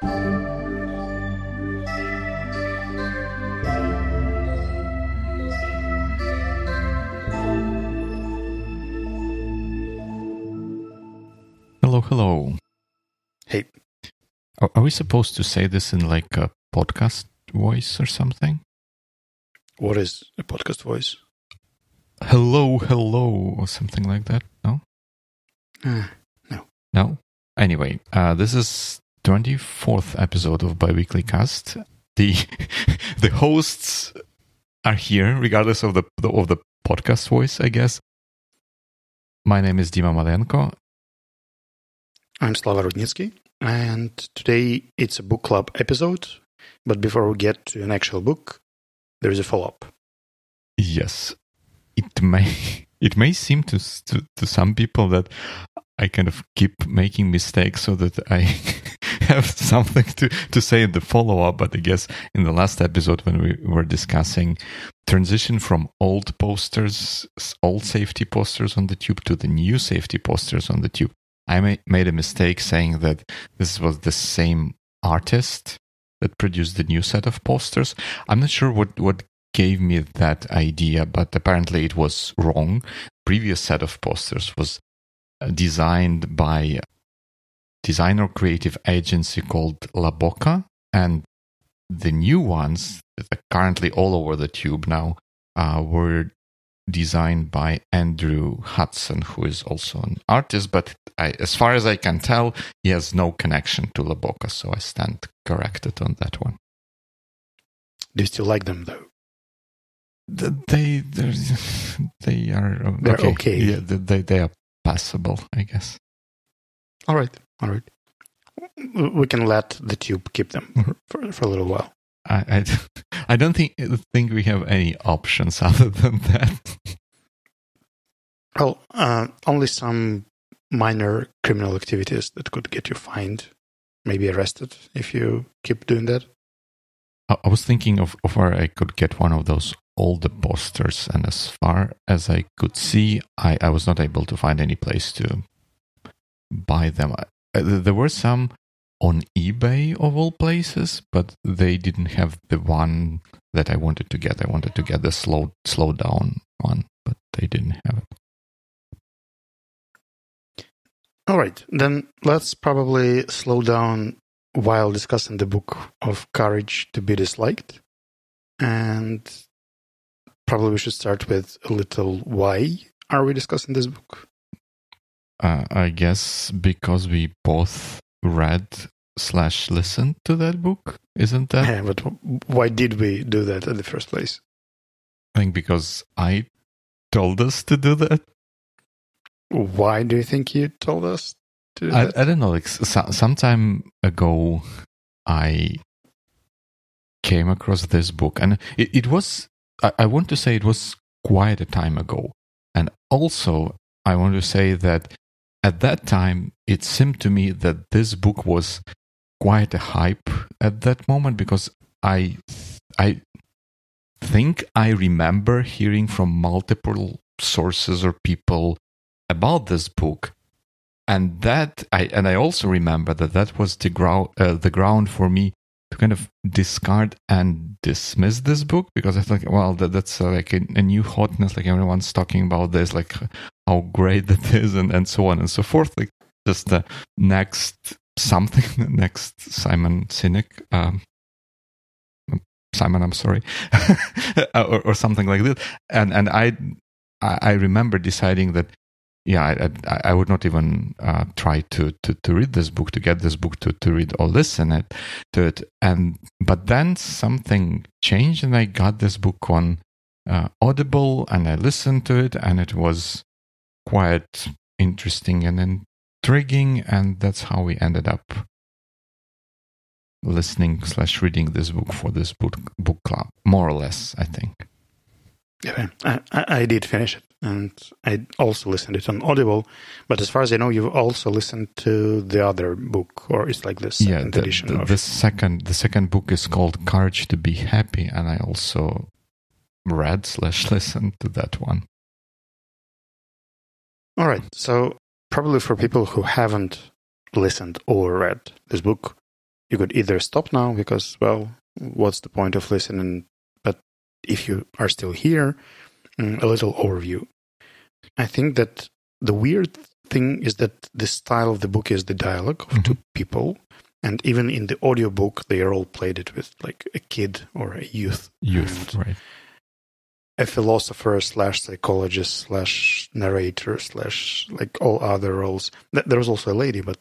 Hello, hello. Hey. Are, are we supposed to say this in like a podcast voice or something? What is a podcast voice? Hello, hello, or something like that? No? Uh, No? Anyway, uh, this is 24th episode of Biweekly Cast. The the hosts are here, regardless of the, the of the podcast voice, I guess. My name is Dima Malenko, I'm Slava Rudnitsky, and today it's a book club episode. But before we get to an actual book, there is a follow up. Yes, it may it may seem to, to to some people that I kind of keep making mistakes so that I have something to to say in the follow up. But I guess in the last episode when we were discussing transition from old posters, old safety posters on the tube to the new safety posters on the tube, I made a mistake saying that this was the same artist that produced the new set of posters. I'm not sure what what gave me that idea, but apparently it was wrong. Previous set of posters was uh, designed by designer creative agency called La Boca, and the new ones that are currently all over the tube now uh, were designed by Andrew Hudson, who is also an artist, but I, as far as I can tell, he has no connection to La Boca, so I stand corrected on that one. Do you still like them though? They they are uh, okay. Yeah, they they are passable, I guess. All right, all right. We can let the tube keep them Mhm. for, for a little while. I, I I don't think think we have any options other than that. Well, uh, only some minor criminal activities that could get you fined, maybe arrested if you keep doing that. I, I was thinking of, of where I could get one of those older posters, and as far as I could see, I, I was not able to find any place to buy them. Uh, there were some on eBay of all places, but they didn't have the one that I wanted to get. I wanted to get the slow slow down one, but they didn't have it. All right, then let's probably slow down while discussing the book of Courage to be Disliked. And probably we should start with a little why are we discussing this book? Uh, I guess because we both read slash listened to that book, isn't that? Yeah, but why did we do that in the first place? I think because I told us to do that. Why do you think you told us to do I, that? I don't know. Like so, some time ago, I came across this book, and it, it was. I, I want to say it was quite a time ago, and also I want to say that at that time it seemed to me that this book was quite a hype at that moment because I I think I remember hearing from multiple sources or people about this book. And that I and I also remember that that was the ground uh, the ground for me to kind of discard and dismiss this book because I thought well that, that's uh, like a, a new hotness like everyone's talking about this like how great that is and, and so on and so forth. Like just the next something the next Simon Sinek um, Simon I'm sorry or, or something like this. And and I I remember deciding that yeah, I, I, I would not even uh, try to, to, to read this book, to get this book, to, to read or listen it, to it. And but then something changed, and I got this book on uh, Audible, and I listened to it, and it was quite interesting and intriguing, and that's how we ended up listening slash reading this book for this book book club, more or less, I think. Yeah, I, I did finish it, and I also listened it on Audible. But as far as I know, you've also listened to the other book, or it's like this yeah, the, edition. the, of the second the second book is called Courage to Be Happy, and I also read slash listened to that one. All right. So, probably for people who haven't listened or read this book, you could either stop now because, well, what's the point of listening? If you are still here, mm, a little overview. I think that the weird thing is that the style of the book is the dialogue of mm-hmm. two people. And even in the audiobook, they all played it with like a kid or a youth. Youth, right. A philosopher slash psychologist slash narrator slash like all other roles. There was also a lady, but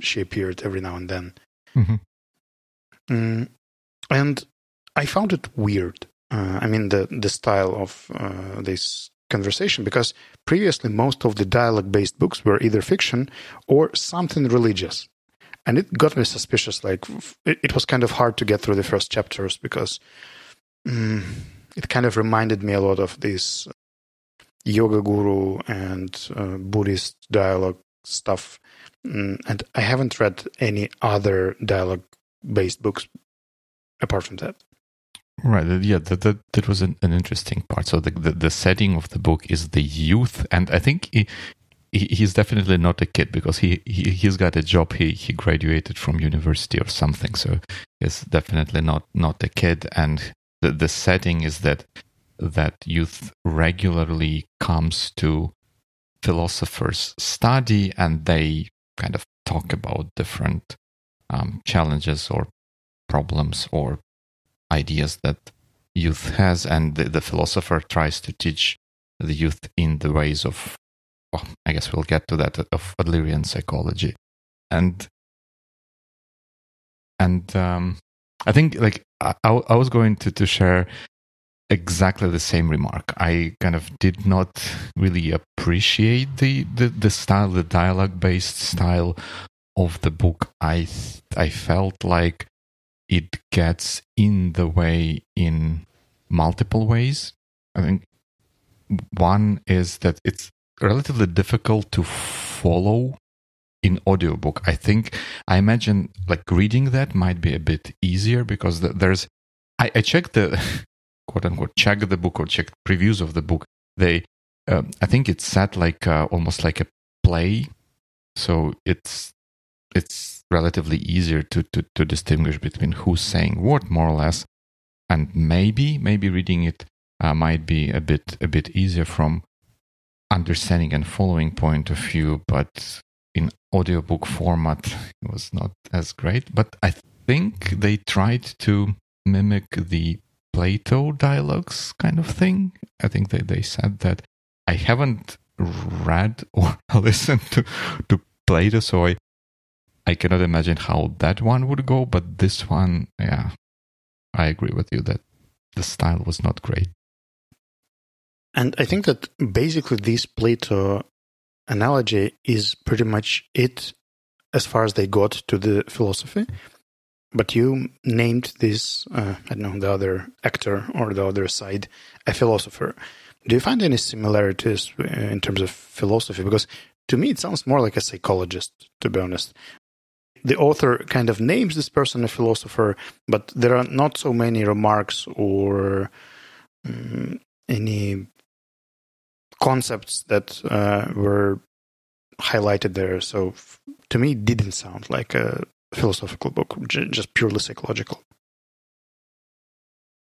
she appeared every now and then. Mm-hmm. Mm, and I found it weird. Uh, I mean, the the style of uh, this conversation because previously most of the dialogue based books were either fiction or something religious. And it got me suspicious. Like, it, it was kind of hard to get through the first chapters because mm, it kind of reminded me a lot of this yoga guru and uh, Buddhist dialogue stuff. Mm, and I haven't read any other dialogue based books apart from that. Right. Yeah, that that, that was an, an interesting part. So the, the, the setting of the book is the youth, and I think he, he, he's definitely not a kid because he, he he's got a job. He he graduated from university or something. So he's definitely not not a kid. And the the setting is that that youth regularly comes to philosophers study and they kind of talk about different um, challenges or problems or ideas that youth has, and the, the philosopher tries to teach the youth in the ways of, well, I guess we'll get to that of Adlerian psychology, and and um, I think like I, I was going to to share exactly the same remark. I kind of did not really appreciate the the, the style, the dialogue based style of the book. I I felt like it gets in the way in multiple ways. I think one is that it's relatively difficult to follow in audiobook. I think I imagine like reading that might be a bit easier because there's I, I checked the quote unquote check the book or check previews of the book. They um, I think it's set like uh, almost like a play, so it's it's relatively easier to, to, to distinguish between who's saying what, more or less. And maybe, maybe reading it uh, might be a bit, a bit easier from understanding and following point of view, but in audiobook format, it was not as great. But I think they tried to mimic the Plato dialogues kind of thing. I think they, they said that I haven't read or listened to, to Plato, so I, I cannot imagine how that one would go, but this one, yeah, I agree with you that the style was not great. And I think that basically this Plato analogy is pretty much it as far as they got to the philosophy. But you named this, uh, I don't know, the other actor or the other side, a philosopher. Do you find any similarities uh, in terms of philosophy? Because to me, it sounds more like a psychologist, to be honest the author kind of names this person a philosopher, but there are not so many remarks or um, any concepts that uh, were highlighted there. So f- to me, it didn't sound like a philosophical book, j- just purely psychological.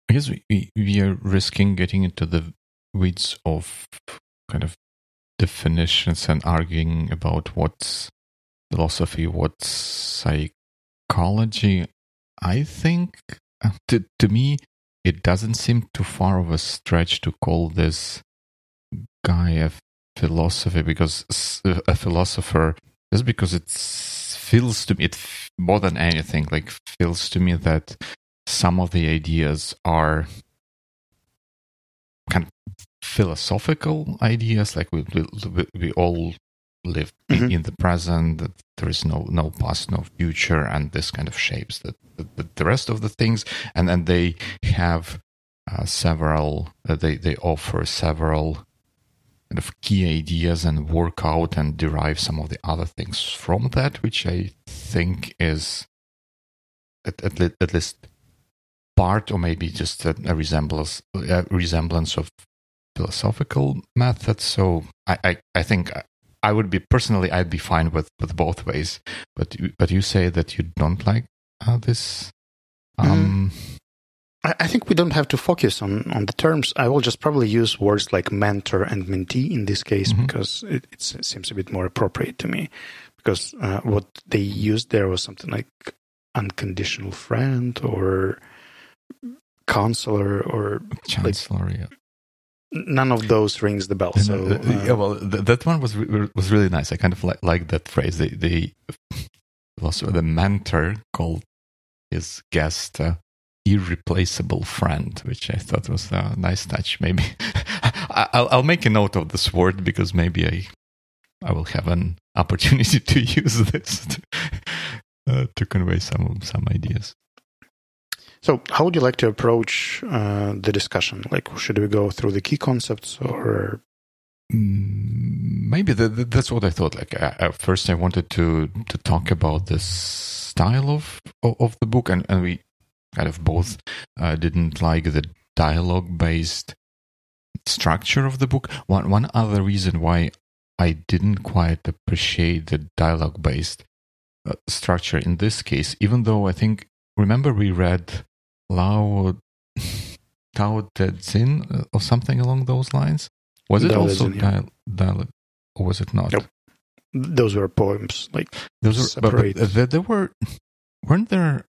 I guess we, we are risking getting into the weeds of kind of definitions and arguing about what's philosophy, what's psychology, I think uh, to, to me, it doesn't seem too far of a stretch to call this guy a philosophy because a philosopher just because it feels to me it more than anything like feels to me that some of the ideas are kind of philosophical ideas like we we, we all live mm-hmm. in the present that there is no no past no future and this kind of shapes the, the, the rest of the things and then they have uh, several uh, they they offer several kind of key ideas and work out and derive some of the other things from that which i think is at, at, at least part or maybe just a, a resemblance a resemblance of philosophical methods so I, I, I think I would be personally, I'd be fine with, with both ways. But but you say that you don't like uh, this. Um, I, I think we don't have to focus on, on the terms. I will just probably use words like mentor and mentee in this case Mhm. because it, it seems a bit more appropriate to me. Because uh, what they used there was something like unconditional friend or counselor or Chancellor, yeah. None of those rings the bell. So uh, uh, yeah, well, th- that one was re- was really nice. I kind of like like that phrase. The the also the mentor called his guest uh, irreplaceable friend, which I thought was a nice touch. Maybe I- I'll I'll make a note of this word because maybe I I will have an opportunity to use this to, uh, to convey some some ideas. So, how would you like to approach uh, the discussion? Like, should we go through the key concepts, or Mm, maybe the, the, that's what I thought. Like at first, I wanted to to talk about the style of of, of the book, and, and we kind of both uh, didn't like the dialogue based structure of the book. One one other reason why I didn't quite appreciate the dialogue based uh, structure in this case, even though I think remember we read Lao Tao Te Ching uh, or something along those lines. Was it Te also Ching, yeah. dial- dialogue, or was it not? Nope. those were poems? Like, Those are, but, but separate. there, were, weren't there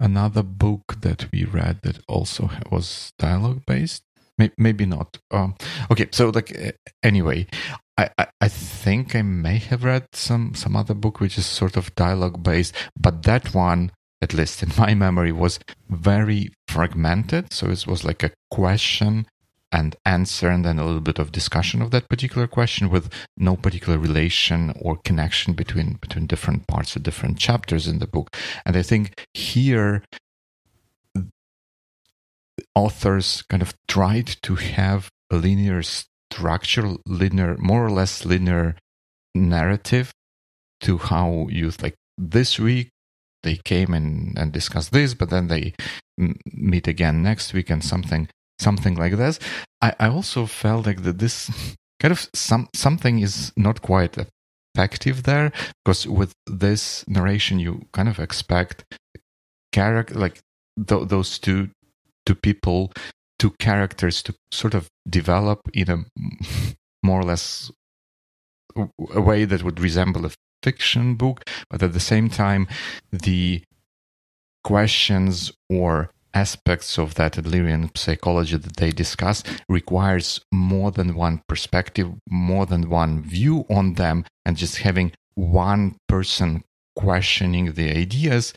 another book that we read that also was dialogue based? Maybe, maybe not. Um, okay, so like uh, anyway, I, I I think I may have read some some other book which is sort of dialogue based, but that one, at least in my memory, was very fragmented. So it was like a question and answer and then a little bit of discussion of that particular question with no particular relation or connection between between different parts of different chapters in the book and i think here authors kind of tried to have a linear structure linear more or less linear narrative to how you like this week they came and, and discussed this but then they m- meet again next week and something something like this. I, I also felt like that this kind of some something is not quite effective there because with this narration you kind of expect character like th- those two two people two characters to sort of develop in a more or less a way that would resemble a fiction book but at the same time the questions or aspects of that Adlerian psychology that they discuss requires more than one perspective, more than one view on them, and just having one person questioning the ideas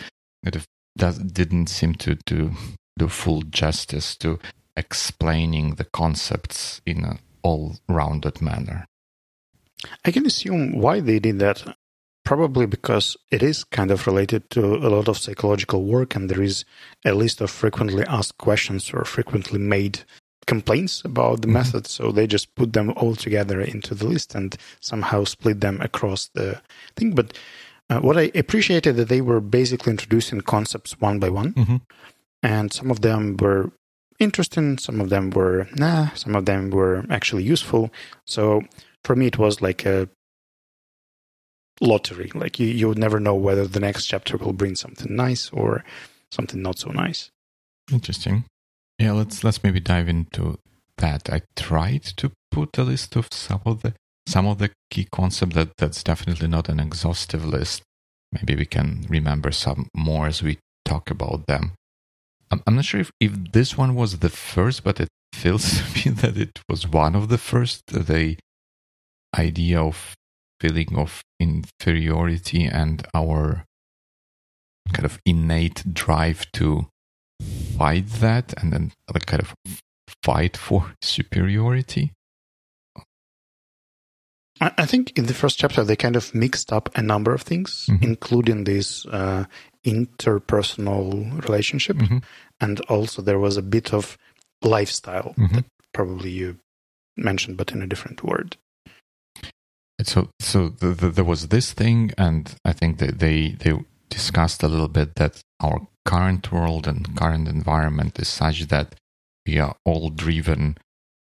didn't seem to, to do full justice to explaining the concepts in an all-rounded manner. I can assume why they did that. Probably because it is kind of related to a lot of psychological work, and there is a list of frequently asked questions or frequently made complaints about the Mhm. method. So they just put them all together into the list and somehow split them across the thing. But uh, what I appreciated that they were basically introducing concepts one by one, Mm-hmm. and some of them were interesting, some of them were nah, some of them were actually useful. So for me, it was like a lottery. Like you, you would never know whether the next chapter will bring something nice or something not so nice. Interesting. Yeah, let's let's maybe dive into that. I tried to put a list of some of the some of the key concepts. That that's definitely not an exhaustive list. Maybe we can remember some more as we talk about them. I'm, I'm not sure if, if this one was the first, but it feels to me that it was one of the first. The idea of feeling of inferiority and our kind of innate drive to fight that and then like kind of fight for superiority. I, think in the first chapter they kind of mixed up a number of things, Mhm. including this uh, interpersonal relationship, Mhm. and also there was a bit of lifestyle Mhm. that probably you mentioned, but in a different word. So, so the, the, there was this thing, and I think that they they discussed a little bit that our current world and current environment is such that we are all driven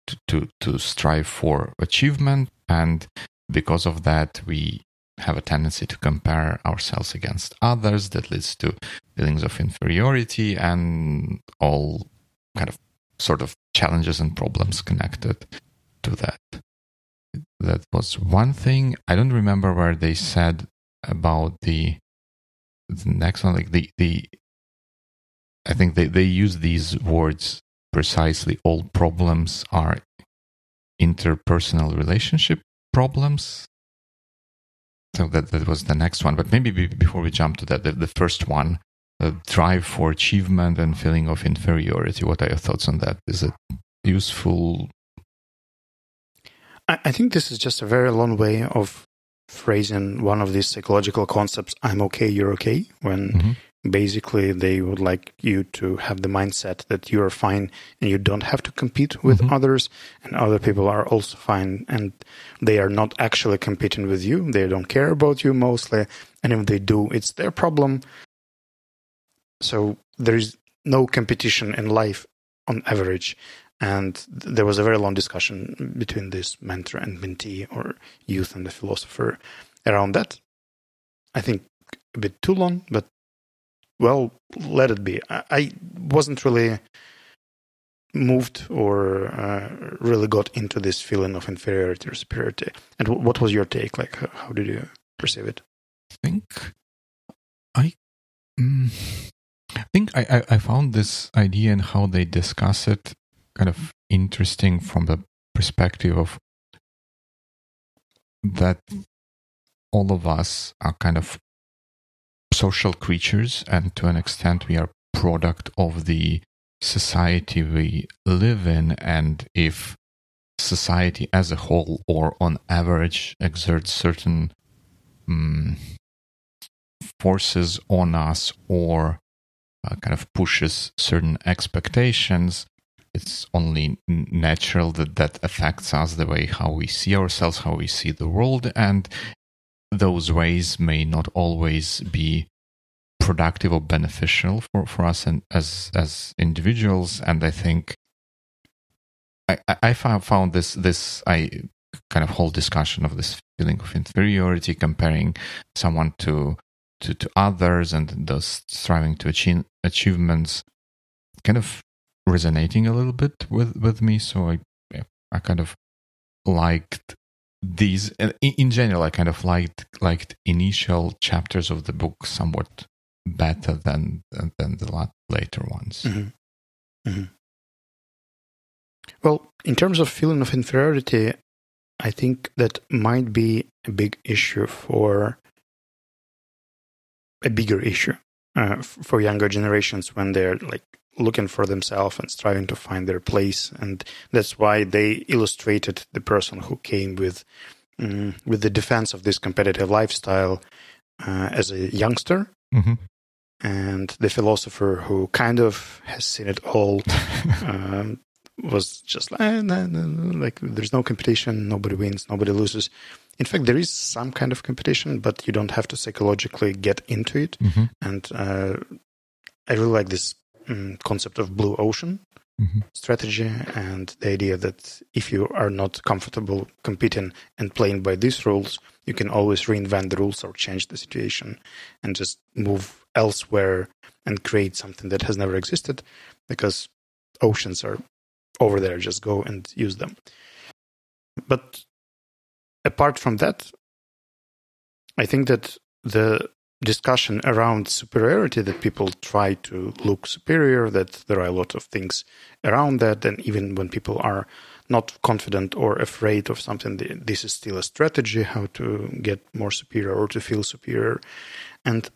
to to, to strive for achievement, and because of that, we have a tendency to compare ourselves against others that leads to feelings of inferiority and all kind of sort of challenges and problems connected to that. That was one thing. I don't remember where they said about the the next one, like the the. I think they they use these words precisely. All problems are interpersonal relationship problems. So that that was the next one. But maybe before we jump to that, the, the first one, the drive for achievement and feeling of inferiority. What are your thoughts on that? Is it useful? I, think this is just a very long way of phrasing one of these psychological concepts i'm okay you're okay when mm-hmm. basically they would like you to have the mindset that you're fine and you don't have to compete with mm-hmm. others and other people are also fine and they are not actually competing with you they don't care about you mostly and if they do it's their problem so there is no competition in life on average and there was a very long discussion between this mentor and mentee, or youth and the philosopher, around that. I think a bit too long, but well, let it be. I, wasn't really moved or uh, really got into this feeling of inferiority or superiority. And what was your take? Like, how did you perceive it? I think I. I think I, I, I found this idea and how they discuss it kind of interesting from the perspective of that all of us are kind of social creatures and to an extent we are product of the society we live in. And if society as a whole or on average exerts certain um, forces on us or uh, kind of pushes certain expectations it's only natural that that affects us the way how we see ourselves, how we see the world, and those ways may not always be productive or beneficial for, for us and as as individuals. And I think I, I found this this I kind of whole discussion of this feeling of inferiority, comparing someone to to, to others and those striving to achieve achievements kind of resonating a little bit with with me. So I I kind of liked these in general. I kind of liked liked initial chapters of the book somewhat better than than the later ones. Mm-hmm. Mm-hmm. Well, in terms of feeling of inferiority, I think that might be a big issue for a bigger issue uh, for younger generations when they're like looking for themselves and striving to find their place. And that's why they illustrated the person who came with um, with the defense of this competitive lifestyle uh, as a youngster. Mm-hmm. And the philosopher who kind of has seen it all um, was just like, eh, nah, nah, like, there's no competition, nobody wins, nobody loses. In fact, there is some kind of competition, but you don't have to psychologically get into it. Mm-hmm. And uh, I really like this um, concept of blue ocean mm-hmm. strategy and the idea that if you are not comfortable competing and playing by these rules, you can always reinvent the rules or change the situation and just move elsewhere and create something that has never existed because oceans are over there. Just go and use them. But apart from that, I think that the discussion around superiority that people try to look superior, that there are a lot of things around that. And even when people are not confident or afraid of something, this is still a strategy how to get more superior or to feel superior. And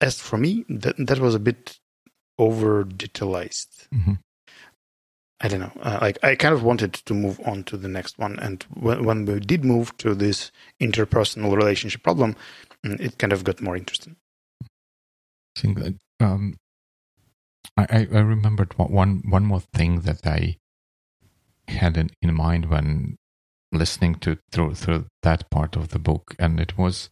as for me, that, that was a bit over detailized. Mm-hmm. I don't know. Uh, like I kind of wanted to move on to the next one, and when, when we did move to this interpersonal relationship problem, it kind of got more interesting. I think that um, I, I remembered one one more thing that I had in, in mind when listening to through through that part of the book, and it was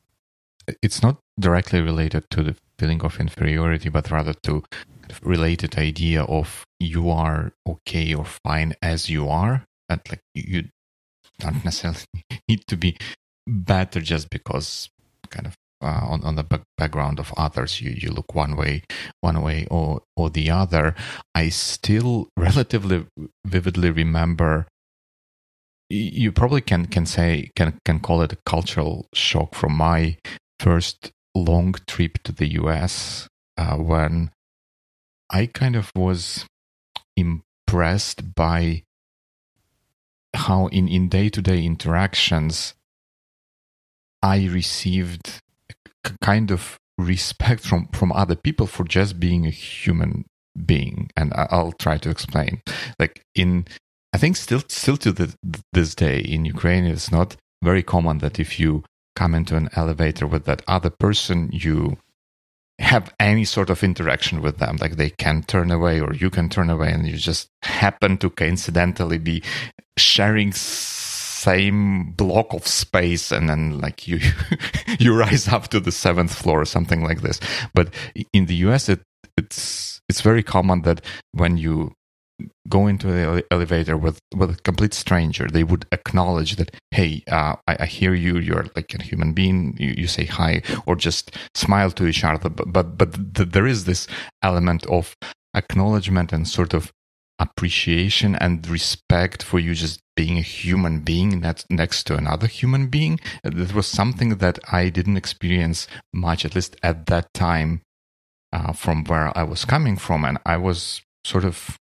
it's not directly related to the feeling of inferiority, but rather to related idea of you are okay or fine as you are. That like you don't necessarily need to be better just because kind of uh, on, on the back- background of others you, you look one way one way or or the other. I still relatively vividly remember you probably can can say can can call it a cultural shock from my first long trip to the US uh, when I kind of was impressed by how in in day to day interactions I received kind of respect from from other people for just being a human being and i'll try to explain. Like in i think still still to the, this day in ukraine it's not very common that if you come into an elevator with that other person you have any sort of interaction with them. Like they can turn away or you can turn away and you just happen to coincidentally be sharing same block of space and then like you you rise up to the seventh floor or something like this. But in the us it it's it's very common that when you go into the elevator with with a complete stranger they would acknowledge that hey uh, I, I, hear you you're like a human being you, you say hi or just smile to each other. But but, but th- there is this element of acknowledgement and sort of appreciation and respect for you just being a human being next to another human being. That was something that I didn't experience much, at least at that time, uh, from where I was coming from. And I was sort of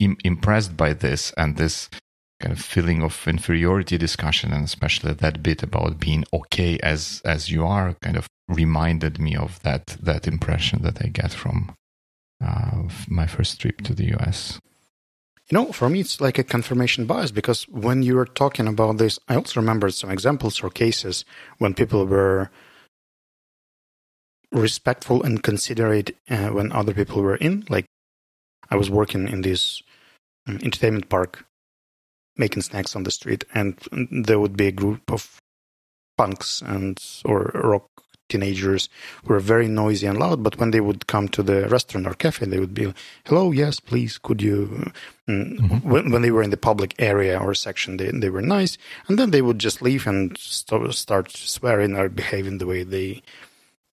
impressed by this and this kind of feeling of inferiority discussion and especially that bit about being okay as as you are kind of reminded me of that that impression that I get from uh, my first trip to the US. You know, for me, it's like a confirmation bias because when you were talking about this, I also remembered some examples or cases when people were respectful and considerate uh, when other people were in. Like, I was working in this um, entertainment park making snacks on the street, and there would be a group of punks and or rock teenagers were very noisy and loud. But when they would come to the restaurant or cafe, they would be, "Hello, yes, please, could you?" Mm, mm-hmm. When, when, they were in the public area or section, they they were nice, and then they would just leave and st- start swearing or behaving the way they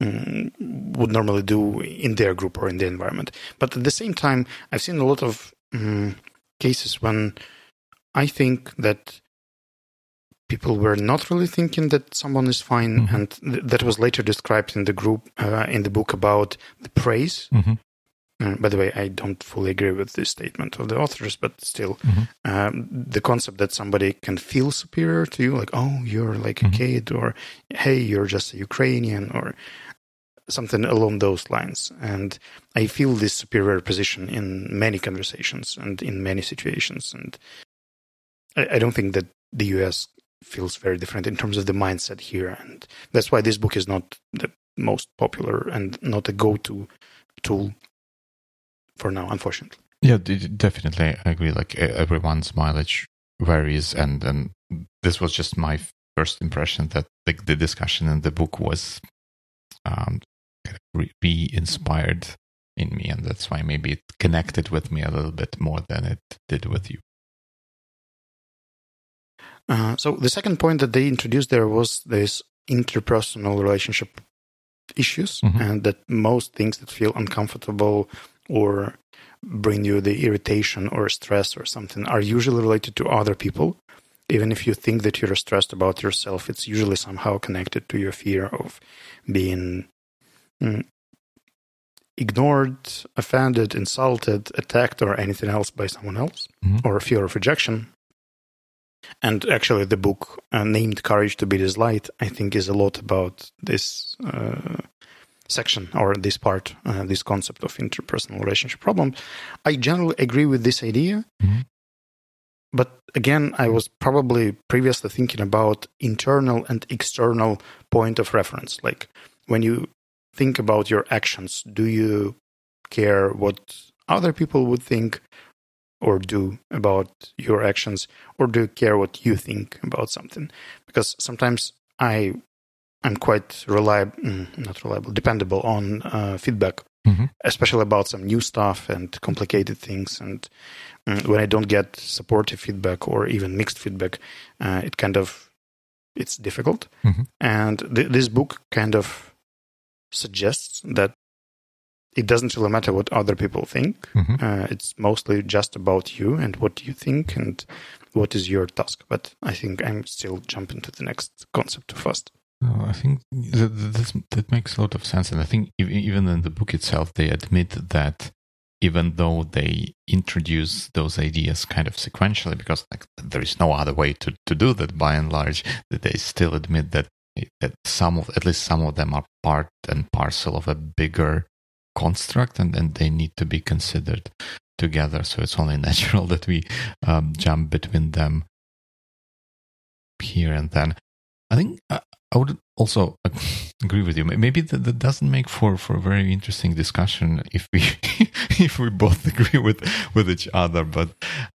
mm, would normally do in their group or in the environment. But at the same time, I've seen a lot of mm, cases when I think that people were not really thinking that someone is fine, mm-hmm. and th- that was later described in the group uh, in the book about the praise. Mm-hmm. Uh, by the way, I don't fully agree with this statement of the authors, but still, mm-hmm. um, the concept that somebody can feel superior to you, like, oh, you're like a mm-hmm. kid, or hey, you're just a Ukrainian, or something along those lines. And I feel this superior position in many conversations and in many situations. And I, I don't think that the US feels very different in terms of the mindset here. And that's why this book is not the most popular and not a go to tool for now, unfortunately. Yeah, definitely. I agree. Like everyone's mileage varies. And, this was just my first impression that the, the discussion in the book was um, re inspired in me. And that's why maybe it connected with me a little bit more than it did with you. Uh, so the second point that they introduced there was this interpersonal relationship issues, mm-hmm. and that most things that feel uncomfortable or bring you the irritation or stress or something are usually related to other people. Even if you think that you're stressed about yourself, it's usually somehow connected to your fear of being mm, ignored, offended, insulted, attacked, or anything else by someone else, mm-hmm. or fear of rejection. And actually, the book uh, named Courage to Be Disliked, I think, is a lot about this uh, section or this part, uh, this concept of interpersonal relationship problem. I generally agree with this idea. Mm-hmm. But again, I was probably previously thinking about internal and external point of reference. Like when you think about your actions, do you care what other people would think? Or do about your actions or do you care what you think about something because sometimes i i'm quite reliable mm, not reliable dependable on uh, feedback mm-hmm. especially about some new stuff and complicated things and mm, when i don't get supportive feedback or even mixed feedback uh, it kind of it's difficult. Mhm. And th- this book kind of suggests that it doesn't really matter what other people think. Mhm. Uh, it's mostly just about you and what you think and what is your task. But I think I'm still jumping to the next concept too fast. No, I think that, that, that makes a lot of sense. And I think ev- even in the book itself, they admit that even though they introduce those ideas kind of sequentially, because like there is no other way to, to do that by and large, that they still admit that that some of at least some of them are part and parcel of a bigger construct and then they need to be considered together. So it's only natural that we um, jump between them here and then. I think uh, I would also agree with you. Maybe that, that doesn't make for, for a very interesting discussion if we if we both agree with with each other. But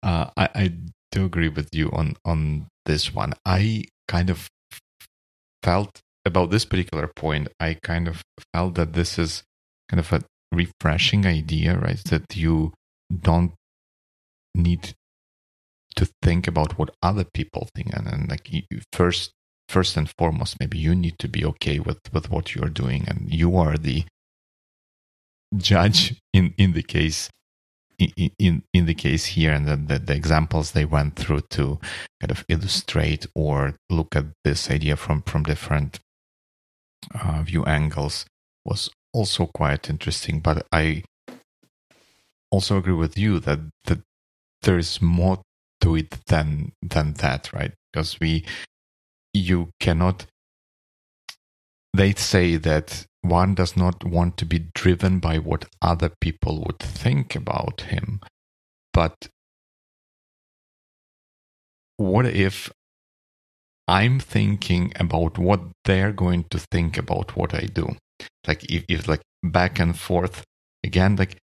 uh, I, I do agree with you on on this one. I kind of felt about this particular point. I kind of felt that this is kind of a refreshing idea, right? That you don't need to think about what other people think, and, and like you, first first and foremost, maybe you need to be okay with, with what you're doing, and you are the judge in, in the case in, in the case here, and the, the, the examples they went through to kind of illustrate or look at this idea from from different uh, view angles was also quite interesting. But I also agree with you that that there is more to it than than that, right? Because we you cannot they say that one does not want to be driven by what other people would think about him but what if i'm thinking about what they're going to think about what i do like if, if like back and forth again like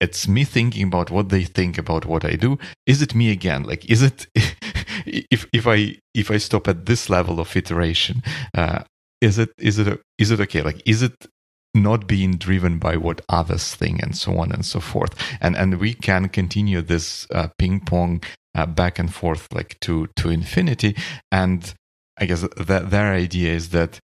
it's me thinking about what they think about what i do is it me again like is it if if I if I stop at this level of iteration, uh, is it is it is it okay? Like is it not being driven by what others think and so on and so forth? And and we can continue this uh, ping pong uh, back and forth like to to infinity. And I guess that their idea is that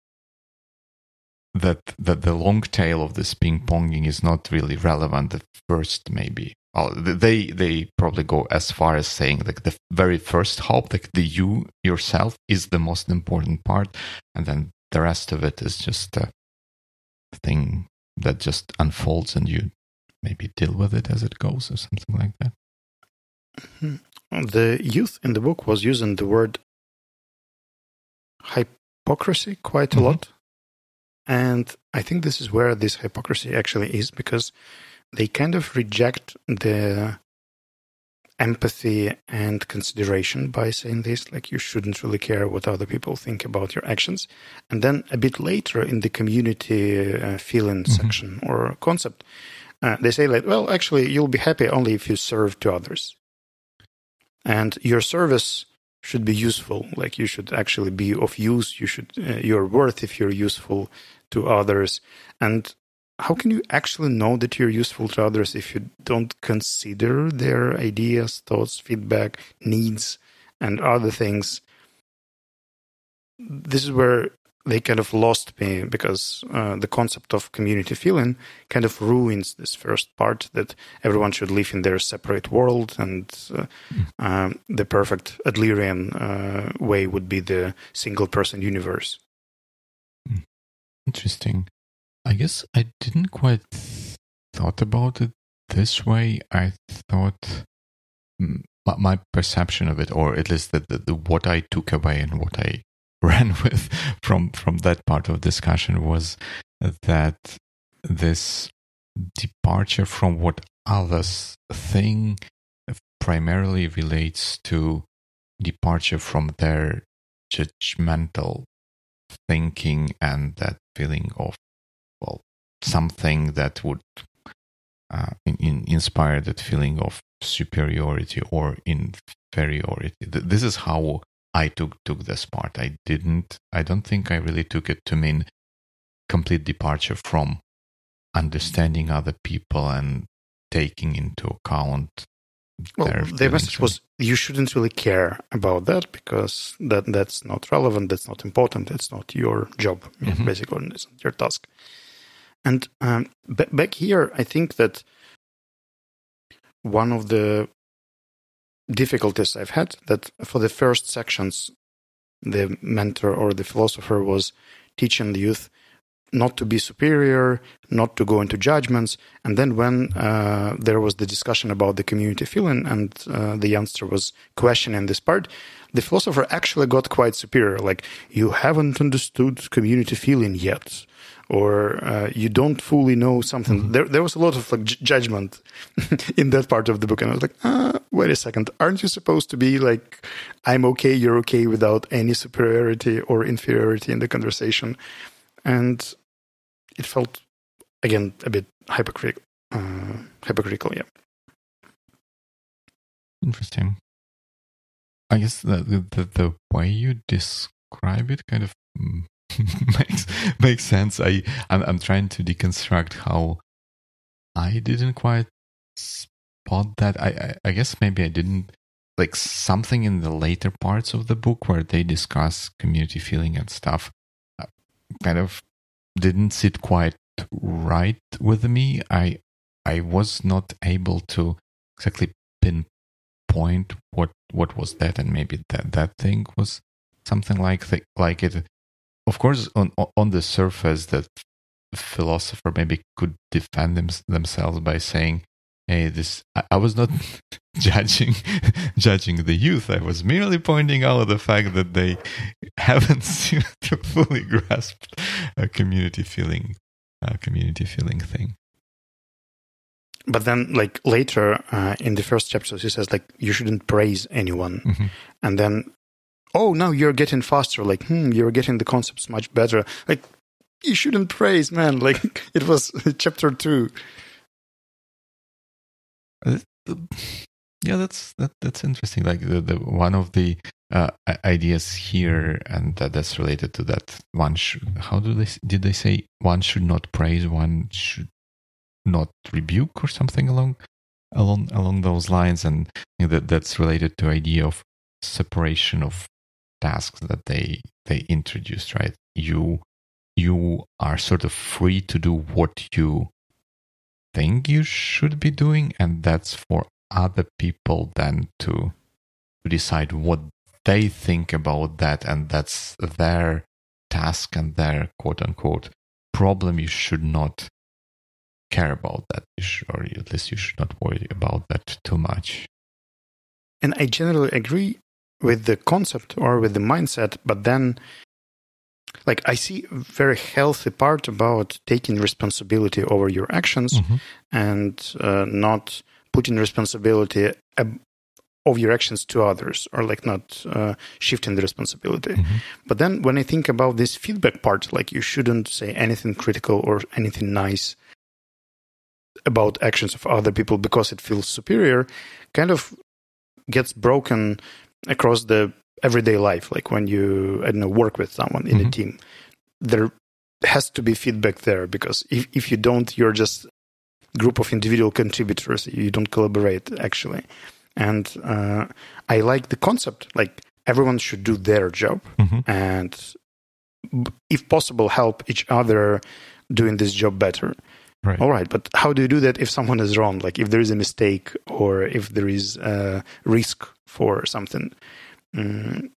that that the long tail of this ping ponging is not really relevant at first maybe well, they they probably go as far as saying like the very first hop, like the you yourself, is the most important part, and then the rest of it is just a thing that just unfolds, and you maybe deal with it as it goes, or something like that. The youth in the book was using the word hypocrisy quite a Mhm. lot, and I think this is where this hypocrisy actually is because they kind of reject the empathy and consideration by saying this like you shouldn't really care what other people think about your actions and then a bit later in the community uh, feeling Mhm. section or concept uh, they say like well actually you'll be happy only if you serve to others and your service should be useful like you should actually be of use you should uh, you're worth if you're useful to others and how can you actually know that you're useful to others if you don't consider their ideas, thoughts, feedback, needs, and other things? This is where they kind of lost me because uh, the concept of community feeling kind of ruins this first part that everyone should live in their separate world and uh, um, the perfect Adlerian uh, way would be the single person universe. Interesting. I guess I didn't quite thought about it this way. I thought mm, my- my perception of it, or at least the, the, the what I took away and what I ran with from from that part of discussion was that this departure from what others think primarily relates to departure from their judgmental thinking and that feeling of well something that would uh, in, in inspire that feeling of superiority or inferiority. This is how i took took this part i didn't i don't think i really took it to mean complete departure from understanding other people and taking into account Well, their the message was you shouldn't really care about that because that that's not relevant, that's not important, that's not your job, Mhm. basically, it's not your task. And um, ba- back here, I think that one of the difficulties I've had that for the first sections, the mentor or the philosopher was teaching the youth not to be superior, not to go into judgments. And then when uh, there was the discussion about the community feeling and uh, the youngster was questioning this part, the philosopher actually got quite superior. Like, you haven't understood community feeling yet. Or uh, you don't fully know something. There, there was a lot of like j- judgment in that part of the book, and I was like, ah, wait a second, aren't you supposed to be like, I'm okay, you're okay, without any superiority or inferiority in the conversation? And it felt again a bit hypocritical. Uh, hypocritical, yeah. Interesting. I guess the, the the the way you describe it kind of mm, makes makes sense. I I'm, I'm trying to deconstruct how I didn't quite spot that. I, I I guess maybe I didn't like something in the later parts of the book where they discuss community feeling and stuff. uh, Kind of didn't sit quite right with me. I I was not able to exactly pinpoint what what was that, and maybe that that thing was something like the, like it. Of course, on on the surface, that philosopher maybe could defend them, themselves by saying, "Hey, this I, I was not judging judging the youth. I was merely pointing out the fact that they haven't seemed to fully grasp a community feeling, a community feeling thing." But then, like later uh, in the first chapters, he says like you shouldn't praise anyone, Mhm. and then, oh, now you're getting faster. Like, hmm, you're getting the concepts much better. Like, you shouldn't praise, man. Like it was chapter two. yeah that's that, that's interesting like the, the one of the uh, ideas here and that, that's related to that one should how do they did they say one should not praise one should not rebuke or something along along along those lines and you know, that that's related to idea of separation of tasks that they they introduced right? You you are sort of free to do what you think you should be doing and that's for other people then to to decide what they think about that and that's their task and their quote unquote problem. You should not care about that. Or at least you should not worry about that too much. And I generally agree with the concept or with the mindset, but then like I see a very healthy part about taking responsibility over your actions Mhm. and uh, not putting responsibility ab- of your actions to others or like not uh, shifting the responsibility. Mhm. But then when I think about this feedback part, like you shouldn't say anything critical or anything nice about actions of other people because it feels superior, kind of gets broken across the everyday life. Like when you, I don't know, work with someone in a Mhm. team, there has to be feedback there because if, if you don't, you're just group of individual contributors. You don't collaborate actually. And uh, I like the concept. Like everyone should do their job Mhm. and, if possible, help each other doing this job better. Right All right, but how do you do that if someone is wrong? Like if there is a mistake or if there is a risk for something, mm,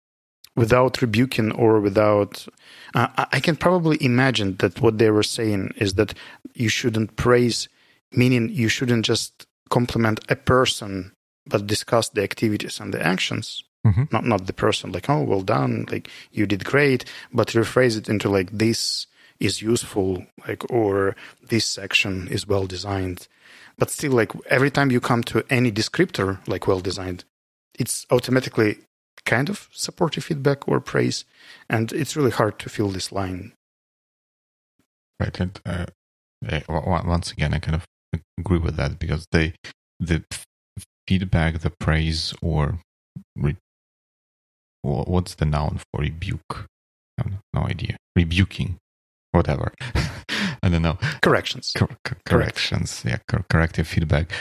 without rebuking or without, uh, I can probably imagine that what they were saying is that you shouldn't praise, meaning you shouldn't just compliment a person, but discuss the activities and the actions. Mhm. Not not the person, like oh well done, like you did great, but rephrase it into like this is useful like or this section is well designed but still like every time you come to any descriptor like well designed it's automatically kind of supportive feedback or praise and it's really hard to fill this line Right. And uh, once again, I kind of agree with that because they, the feedback, the praise, or re, what's the noun for rebuke? I have no idea. Rebuking, whatever. I don't know. corrections Cor- cor- corrections, yeah, cor- corrective feedback.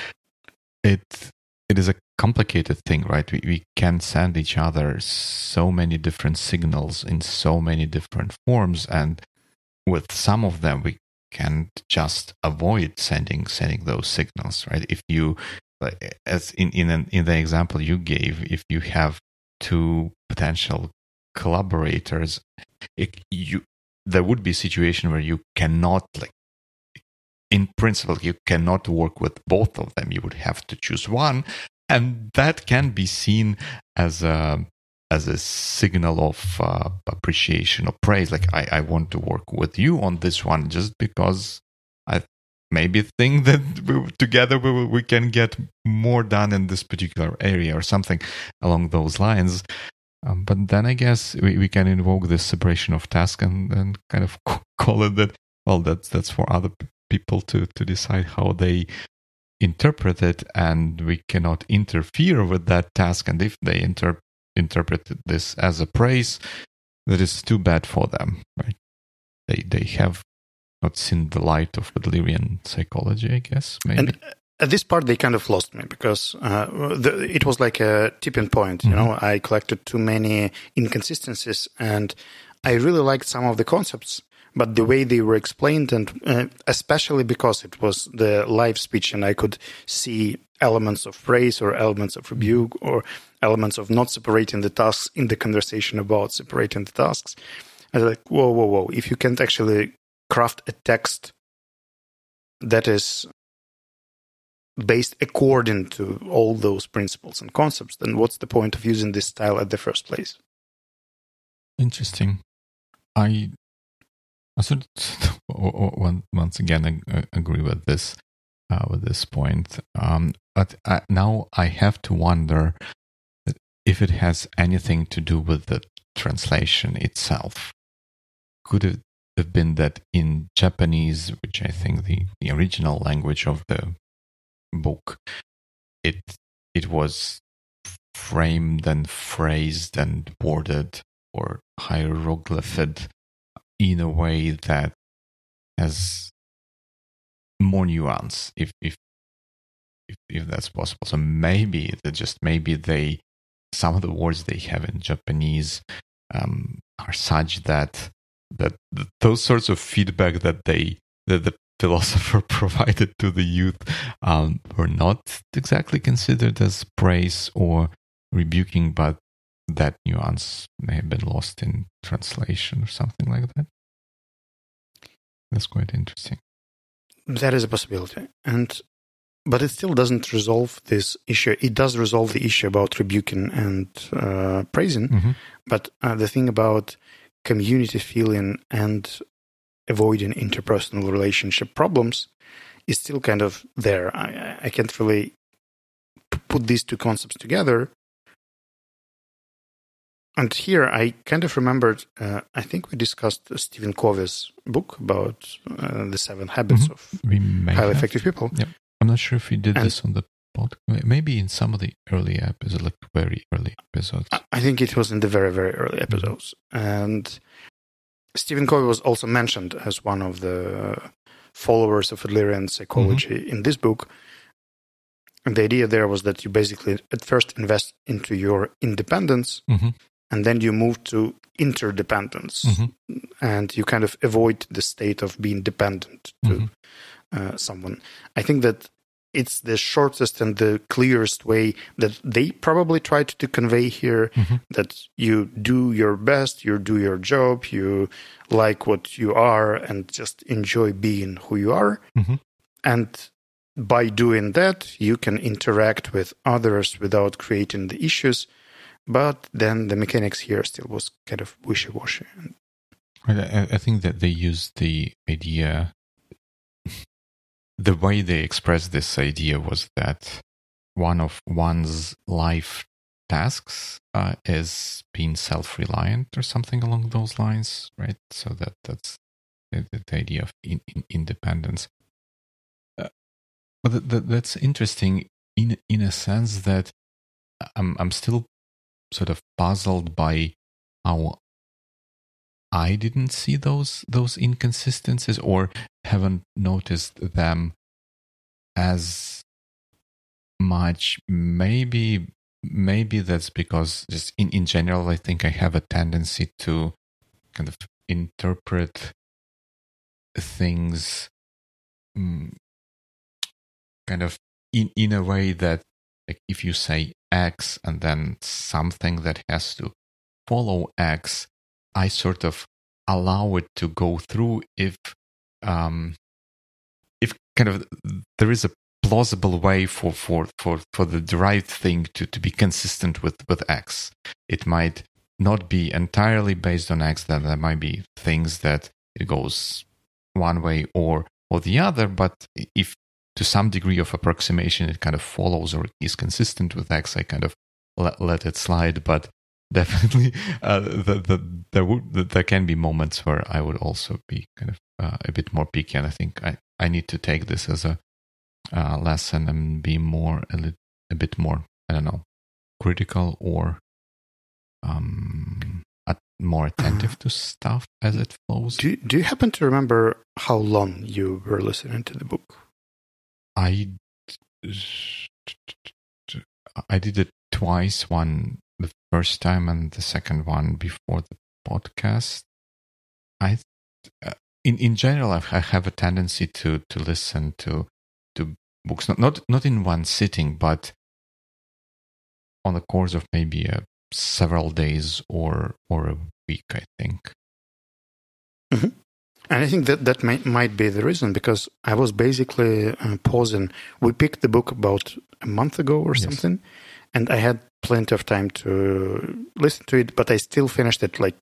It it is a complicated thing, right? We, we can send each other so many different signals in so many different forms, and with some of them, we can't just avoid sending sending those signals, right? If you, as in in an, in the example you gave, if you have two potential collaborators, it, you there would be a situation where you cannot like in principle you cannot work with both of them. You would have to choose one. And that can be seen as a as a signal of uh, appreciation or praise. Like I, I want to work with you on this one just because i maybe think that we, together we, we can get more done in this particular area or something along those lines um, but then I guess we, we can invoke this separation of task and, and kind of call it that, well, that's, that's for other people to, to decide how they interpret it. And we cannot interfere with that task. And if they inter- interpret this as a praise, that is too bad for them, right? They, they have not seen the light of Adlerian psychology, I guess. Maybe. And at this part they kind of lost me because uh, the, it was like a tipping point you mm-hmm. know? I collected too many inconsistencies and i really liked some of the concepts but the way they were explained and uh, especially because it was the live speech and i could see elements of praise or elements of rebuke or elements of not separating the tasks in the conversation about separating the tasks. I was like whoa whoa whoa. If you can't actually craft a text that is based according to all those principles and concepts, then what's the point of using this style at the first place? Interesting. I, I sort of once again agree with this uh, with this point. Um, but I, now I have to wonder if it has anything to do with the translation itself. Could it have been that in Japanese, which I think the, the original language of the book, it it was framed and phrased and worded or hieroglyphed in a way that has more nuance if if if, if that's possible. So maybe that just maybe they some of the words they have in japanese um, are such that that those sorts of feedback that they that the philosopher provided to the youth um, were not exactly considered as praise or rebuking, but that nuance may have been lost in translation or something like that. That's quite interesting. That is a possibility. And but it still doesn't resolve this issue. It does resolve the issue about rebuking and uh, praising, mm-hmm. but uh, the thing about community feeling and avoiding interpersonal relationship problems is still kind of there. I, I can't really put these two concepts together. And here I kind of remembered, uh, I think we discussed Stephen Covey's book about uh, the seven habits mm-hmm. of highly have. effective people. Yep. I'm not sure if we did and this on the podcast. Maybe in some of the early episodes, like very early episodes. I think it was in the very, very early episodes. And Stephen Covey was also mentioned as one of the followers of Adlerian psychology mm-hmm. in this book. And the idea there was that you basically at first invest into your independence mm-hmm. and then you move to interdependence mm-hmm. and you kind of avoid the state of being dependent to mm-hmm. uh, someone. I think that it's the shortest and the clearest way that they probably tried to convey here mm-hmm. that you do your best, you do your job, you like what you are, and just enjoy being who you are. Mm-hmm. And by doing that, you can interact with others without creating the issues. But then the mechanics here still was kind of wishy washy. I, I think that they used the idea the way they expressed this idea was that one of one's life tasks uh, is being self-reliant or something along those lines, right? So that that's the, the idea of in, in independence. Uh, but the, the, that's interesting in in a sense that I'm I'm still sort of puzzled by how I didn't see those those inconsistencies or haven't noticed them as much. Maybe maybe that's because just in, in general I think I have a tendency to kind of interpret things mm, kind of in in a way that like if you say X and then something that has to follow X, I sort of allow it to go through if um if kind of there is a plausible way for for for for the derived thing to to be consistent with with X. It might not be entirely based on X. That there might be things that it goes one way or or the other. But if to some degree of approximation it kind of follows or is consistent with X, I kind of let, let it slide. But definitely, uh, the, the, there would there can be moments where I would also be kind of uh, a bit more picky, and I think I I need to take this as a uh, lesson and be more a, li- a bit more I don't know critical or um at, more attentive to stuff as it flows. Do Do you happen to remember how long you were listening to the book? I I did it twice. One the first time and the second one before the podcast. I uh, in in general I have a tendency to to listen to to books not not not in one sitting but on the course of maybe uh, several days or or a week i think mm-hmm. and i think that that might, might be the reason because i was basically uh, pausing we picked the book about a month ago or yes. something and i had plenty of time to listen to it but i still finished it like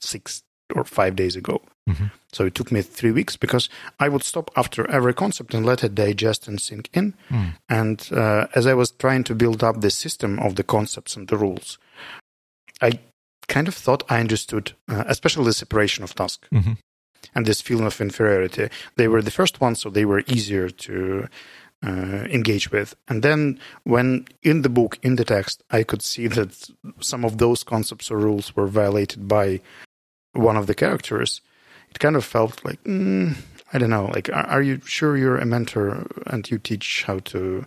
six or five days ago. Mm-hmm. So it took me three weeks because I would stop after every concept and let it digest and sink in. Mm. And uh, as I was trying to build up the system of the concepts and the rules, I kind of thought I understood, uh, especially the separation of task mm-hmm. and this feeling of inferiority. They were the first ones, so they were easier to uh, engage with. And then when in the book, in the text, I could see that some of those concepts or rules were violated by one of the characters, it kind of felt like, mm, I don't know, like, are, are, you sure you're a mentor and you teach how to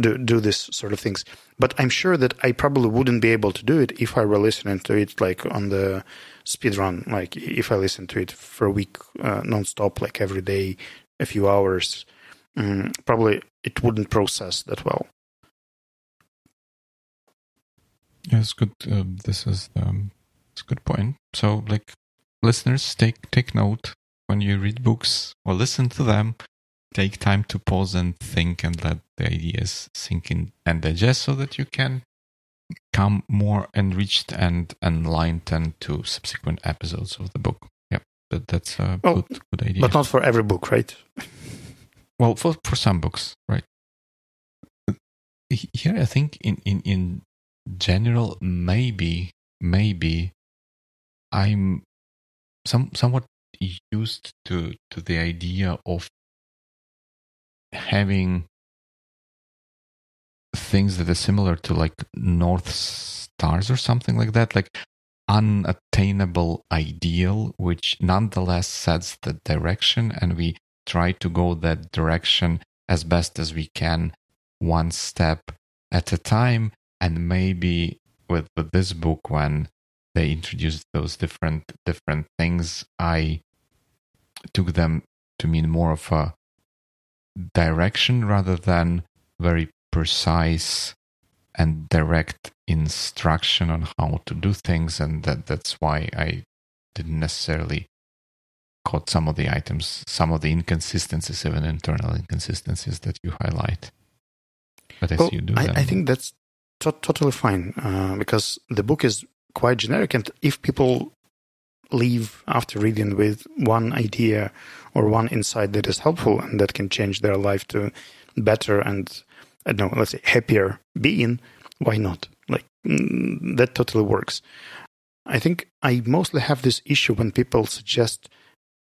do, do this sort of things? But I'm sure that I probably wouldn't be able to do it if I were listening to it like on the speed run, like if I listened to it for a week uh, nonstop, like every day, a few hours. Mm, probably it wouldn't process that well. Yes, good. Uh, this is um, it's a good point. So, like, listeners, take take note when you read books or listen to them. Take time to pause and think and let the ideas sink in and digest so that you can come more enriched and enlightened to subsequent episodes of the book. Yeah, that, that's a well, good, good idea. But not for every book, right? Well, for, for some books, right? Here, I think in, in, in general, maybe, maybe I'm some somewhat used to to the idea of having things that are similar to like north stars or something like that like unattainable ideal which nonetheless sets the direction and we try to go that direction as best as we can one step at a time. And maybe with, with this book when they introduced those different different things, I took them to mean more of a direction rather than very precise and direct instruction on how to do things. And that that's why I didn't necessarily caught some of the items, some of the inconsistencies, even internal inconsistencies that you highlight. But as well, you do, I, I think that's to- totally fine uh, because the book is quite generic. And if people leave after reading with one idea or one insight that is helpful and that can change their life to better and I don't know, let's say happier being, why not? Like mm, that totally works. I think I mostly have this issue when people suggest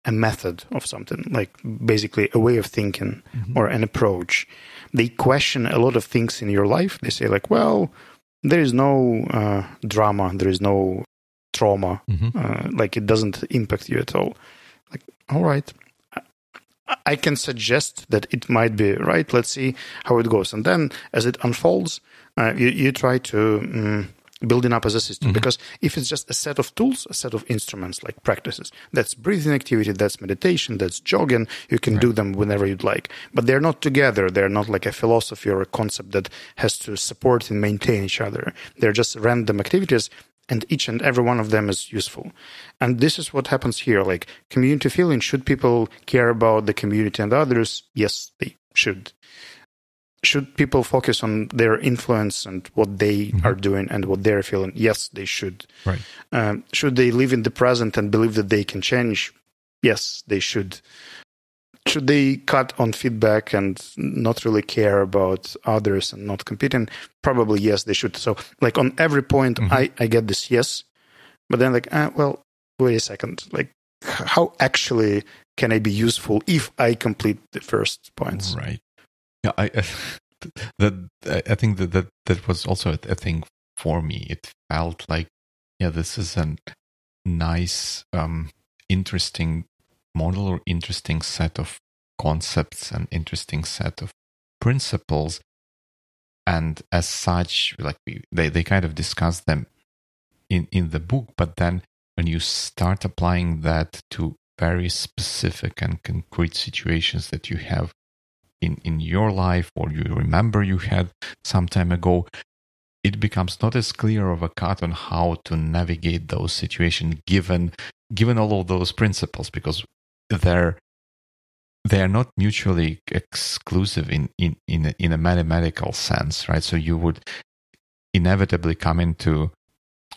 a method of something, like basically a way of thinking mm-hmm. or an approach. They question a lot of things in your life. They say like, well, there is no uh, drama, there is no trauma, mm-hmm. uh, like it doesn't impact you at all. Like, all right, I, I can suggest that it might be right. Let's see how it goes. And then as it unfolds, uh, you, you try to um, building up as a system. Mhm. Because if it's just a set of tools, a set of instruments like practices, that's breathing activity, that's meditation, that's jogging, you can do them whenever you'd like. But they're not together. They're not like a philosophy or a concept that has to support and maintain each other. They're just random activities. And each and every one of them is useful. And this is what happens here. Like community feeling, should people care about the community and others? Yes, they should should people focus on their influence and what they Mhm. are doing and what they're feeling? Yes, they should. Right. Um, should they live in the present and believe that they can change? Yes, they should. Should they cut on feedback and not really care about others and not competing? Probably yes, they should. So, like on every point, Mhm. I I get this yes, but then like, uh, well, wait a second, like how actually can I be useful if I complete the first points? Right. Yeah, I that I think that that, that was also a, a thing for me. It felt like, yeah, this is a nice, um, interesting model or interesting set of concepts and interesting set of principles. And as such, like we, they, they kind of discuss them in, in the book, but then when you start applying that to very specific and concrete situations that you have in, in your life or you remember you had some time ago, it becomes not as clear of a cut on how to navigate those situations given given all of those principles because they're they're not mutually exclusive in in in a, in a mathematical sense right? So you would inevitably come into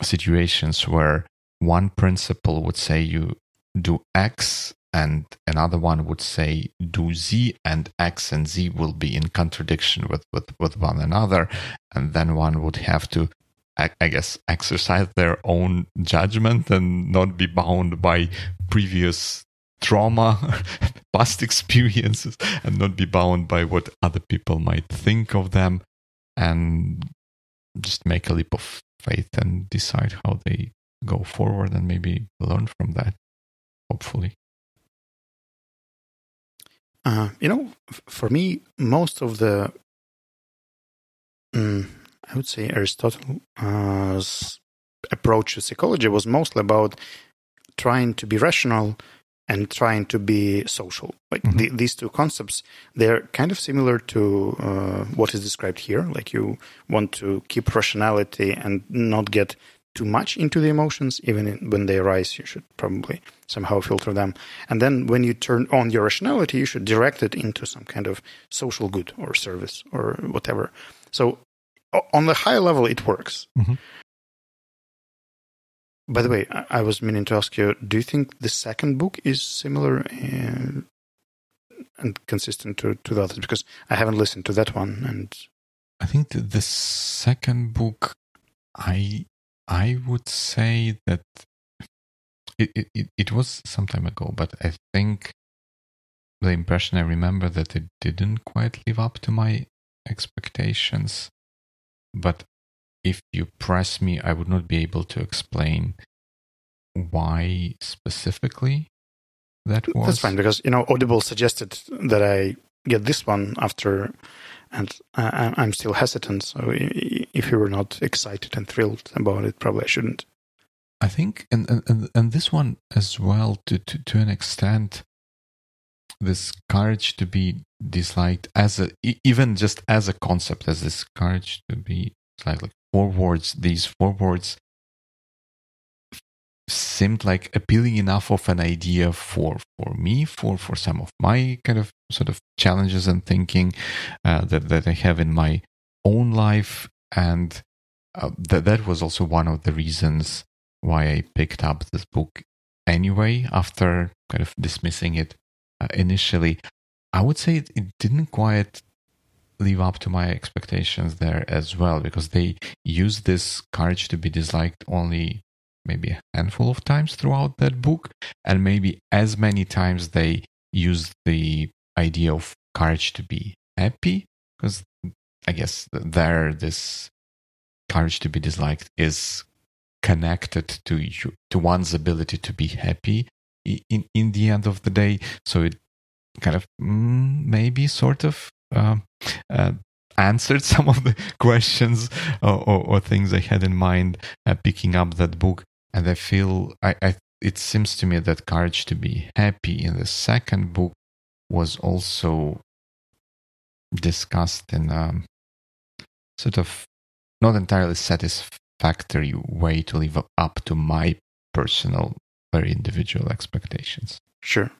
situations where one principle would say you do x and another one would say do z and x and z will be in contradiction with with, with one another. And then one would have to I, I guess exercise their own judgment and not be bound by previous trauma past experiences and not be bound by what other people might think of them and just make a leap of faith and decide how they go forward and maybe learn from that hopefully Uh, you know, for me, most of the, mm, I would say Aristotle's approach to psychology was mostly about trying to be rational and trying to be social. Like Mhm. the, these two concepts, they're kind of similar to uh, what is described here. Like you want to keep rationality and not get too much into the emotions, even when they arise. You should probably somehow filter them. And then when you turn on your rationality, you should direct it into some kind of social good or service or whatever. So on the high level, it works. Mhm. By the way, I was meaning to ask you: Do you think the second book is similar uh, and consistent to, to the others? Because I haven't listened to that one, and I think the second book, I I would say that it, it, it- was some time ago, but I think the impression I remember that it didn't quite live up to my expectations. But if you press me, I would not be able to explain why specifically that was. that's fine. Because you know, Audible suggested that I get this one after, and I, I'm still hesitant. So if you were not excited and thrilled about it, probably I shouldn't. I think, and and and, this one as well, to, to to an extent, this courage to be disliked as a even just as a concept, as this courage to be like like forwards. These forwards seemed like appealing enough of an idea for for me for for some of my kind of sort of challenges and thinking uh, that that I have in my own life. And uh, that that was also one of the reasons why I picked up this book anyway after kind of dismissing it uh, initially. I would say it, it didn't quite live up to my expectations there as well because they use this courage to be disliked only maybe a handful of times throughout that book. And maybe as many times they use the idea of courage to be happy because i guess there this courage to be disliked is connected to you, to one's ability to be happy in in the end of the day so it kind of mm, maybe sort of uh, uh, answered some of the questions or, or, or, things I had in mind uh, picking up that book. And I feel I, I it seems to me that courage to be happy in the second book was also discussed in a sort of not entirely satisfactory way to live up to my personal, very individual expectations. Sure.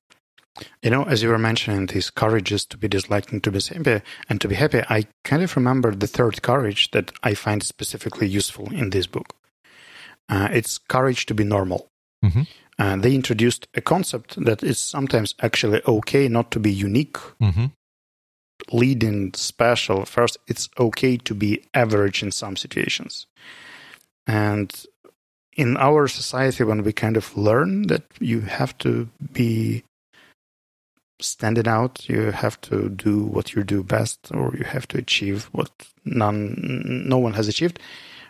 You know, as you were mentioning, these courages to be disliked and to be happy and to be happy, I kind of remember the third courage that I find specifically useful in this book. Uh, it's courage to be normal. Mm-hmm. Uh, they introduced a concept that is sometimes actually okay not to be unique, mm-hmm. leading, special. First, it's okay to be average in some situations. And in our society, when we kind of learn that you have to be standing out, you have to do what you do best, or you have to achieve what none, no one has achieved.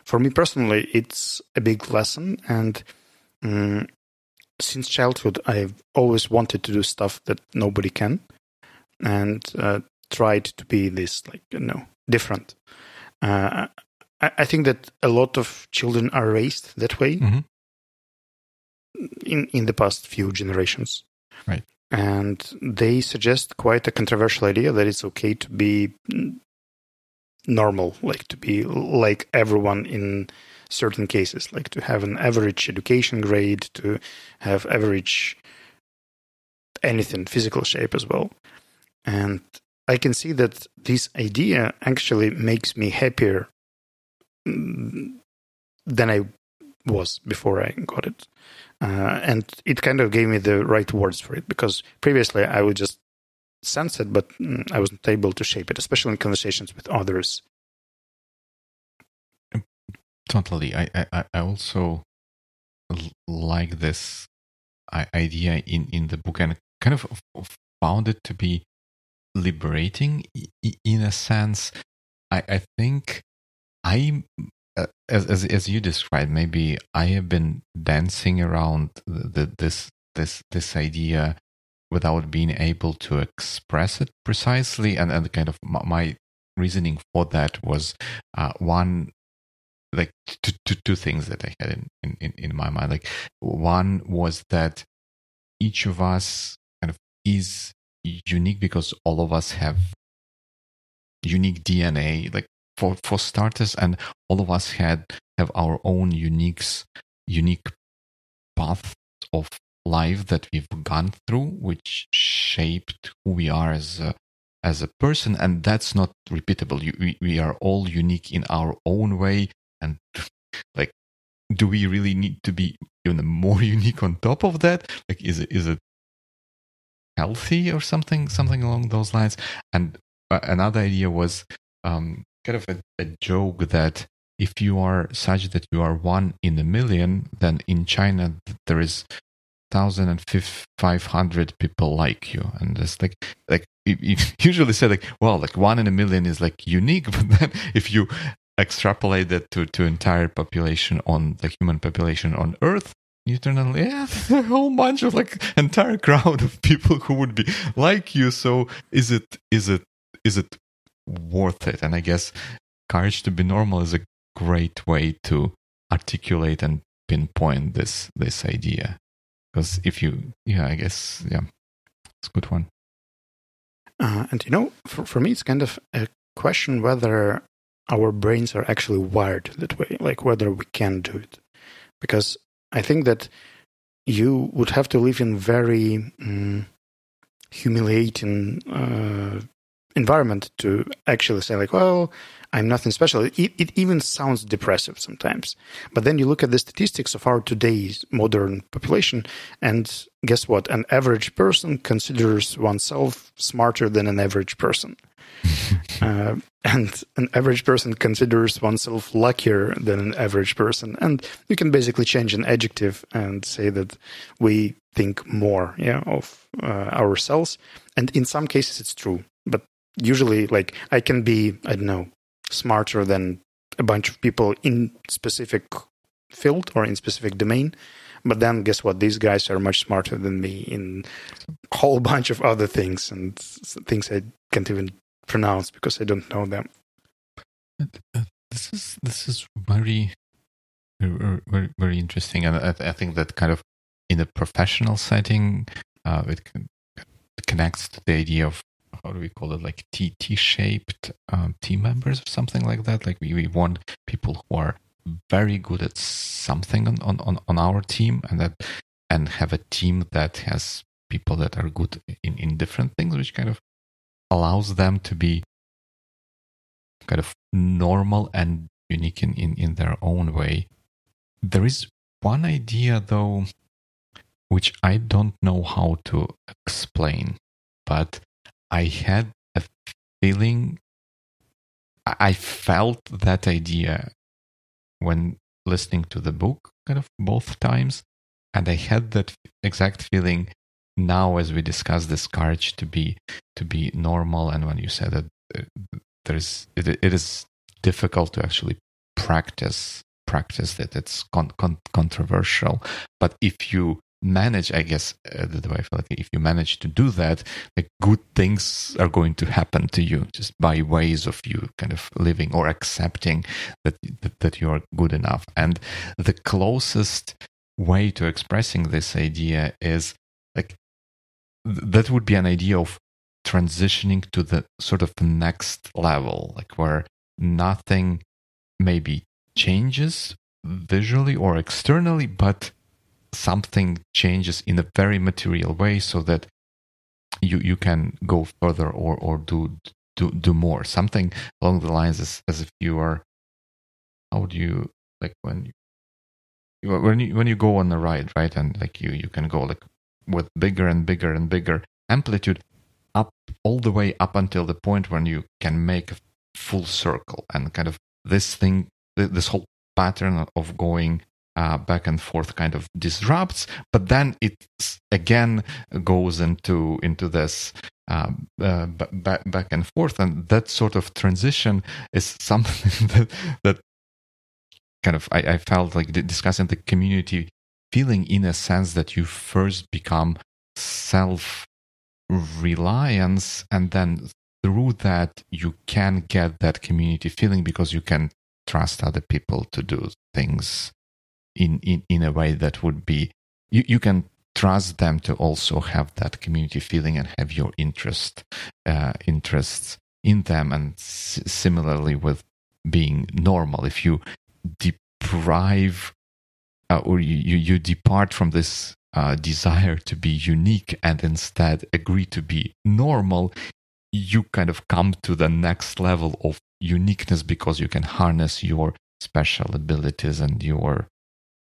For me personally, it's a big lesson, and um, since childhood, I've always wanted to do stuff that nobody can, and uh, tried to be this like you know different. Uh, I, I, think that a lot of children are raised that way mm-hmm. in in the past few generations, right? And they suggest quite a controversial idea that it's okay to be normal, like to be like everyone in certain cases, like to have an average education grade, to have average anything, physical shape as well. And I can see that this idea actually makes me happier mm, than I was before I got it. Uh, and it kind of gave me the right words for it because previously I would just sense it, but mm, I wasn't able to shape it, especially in conversations with others. Totally. I, I, I also like this idea in, in the book and kind of found it to be liberating in a sense. I, I think I, uh, as, as, as you described, maybe I have been dancing around the, this this this idea without being able to express it precisely, and and kind of my reasoning for that was uh, one like two, two, two things that I had in, in, in my mind. Like one was that each of us kind of is unique because all of us have unique DNA. Like for, for starters, and all of us had have our own unique unique path of life that we've gone through, which shaped who we are as a as a person, and that's not repeatable. You, we, we are all unique in our own way, and like do we really need to be even more unique on top of that? Like is it is it healthy or something something along those lines? And uh, another idea was um, kind of a, a joke that if you are such that you are one in a million then in china there is 1500 people like you. And it's like like you usually say like well like one in a million is like unique but then if you extrapolate that to, to entire population on the human population on Earth, you turn on, yeah, a whole bunch of like entire crowd of people who would be like you. So is it is it is it worth it? And I guess courage to be normal is a great way to articulate and pinpoint this this idea. Because if you, yeah, I guess, yeah, it's a good one. Uh, and you know, for, for me, it's kind of a question whether our brains are actually wired that way, like whether we can do it. Because I think that you would have to live in very um, humiliating uh, environment to actually say like, well, I'm nothing special. It, it, even sounds depressive sometimes. But then you look at the statistics of our today's modern population, and guess what? An average person considers oneself smarter than an average person. uh, and an average person considers oneself luckier than an average person. And you can basically change an adjective and say that we think more yeah, of uh, ourselves. And in some cases, it's true. But usually, like, I can be, I don't know, smarter than a bunch of people in specific field or in specific domain But then guess what? These guys are much smarter than me in a whole bunch of other things and things I can't even pronounce because I don't know them. Uh, this is this is very very very interesting, and I, I think that kind of in a professional setting, uh, it, connects to the idea of how do we call it like T T shaped um, team members or something like that. Like we, we want people who are very good at something on, on, on our team and that and have a team that has people that are good in, in different things, which kind of allows them to be kind of normal and unique in, in, in their own way. There is one idea though which I don't know how to explain, but I had a feeling, I felt that idea when listening to the book, kind of both times. And I had that exact feeling now as we discuss this courage to be to be normal and when you said that uh, there's it, it is difficult to actually practice practice that it's con- con- controversial. But if you manage i guess uh, the way i feel like if you manage to do that like good things are going to happen to you just by ways of you kind of living or accepting that that, that you are good enough. And the closest way to expressing this idea is like th- that would be an idea of transitioning to the sort of next level like where nothing maybe changes visually or externally but something changes in a very material way so that you you can go further or or do do do more. Something along the lines as, as if you are how do you like when you when you when you go on a ride right? And like you you can go like with bigger and bigger and bigger amplitude up all the way up until the point when you can make a full circle and kind of this thing this whole pattern of going uh, back and forth kind of disrupts, but then it again goes into into this uh, uh, back back and forth, and that sort of transition is something that that kind of I, I felt like discussing the community feeling in a sense that you first become self reliance and then through that you can get that community feeling because you can trust other people to do things in, in, in a way that would be you, you can trust them to also have that community feeling and have your interest uh, interests in them. And s- similarly with being normal if you deprive uh, or you, you, depart from this uh, desire to be unique and instead agree to be normal you kind of come to the next level of uniqueness because you can harness your special abilities and your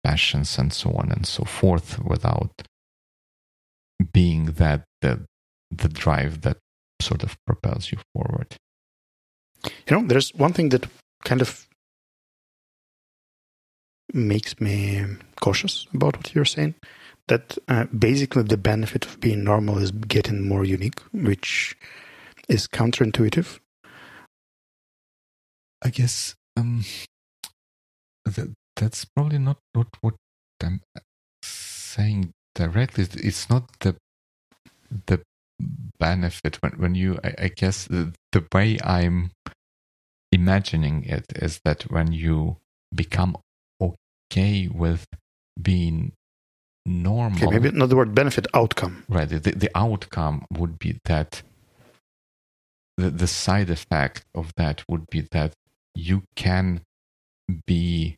passions and so on and so forth without being that the the drive that sort of propels you forward. You know there's one thing that kind of makes me cautious about what you're saying. That uh, basically the benefit of being normal is getting more unique which is counterintuitive. I guess um the, that's probably not, not what I'm saying directly. It's not the the benefit. When when you I, I guess the, the way I'm imagining it is that when you become okay with being normal. Okay, maybe not the word benefit, outcome. Right. The, the outcome would be that the, the side effect of that would be that you can be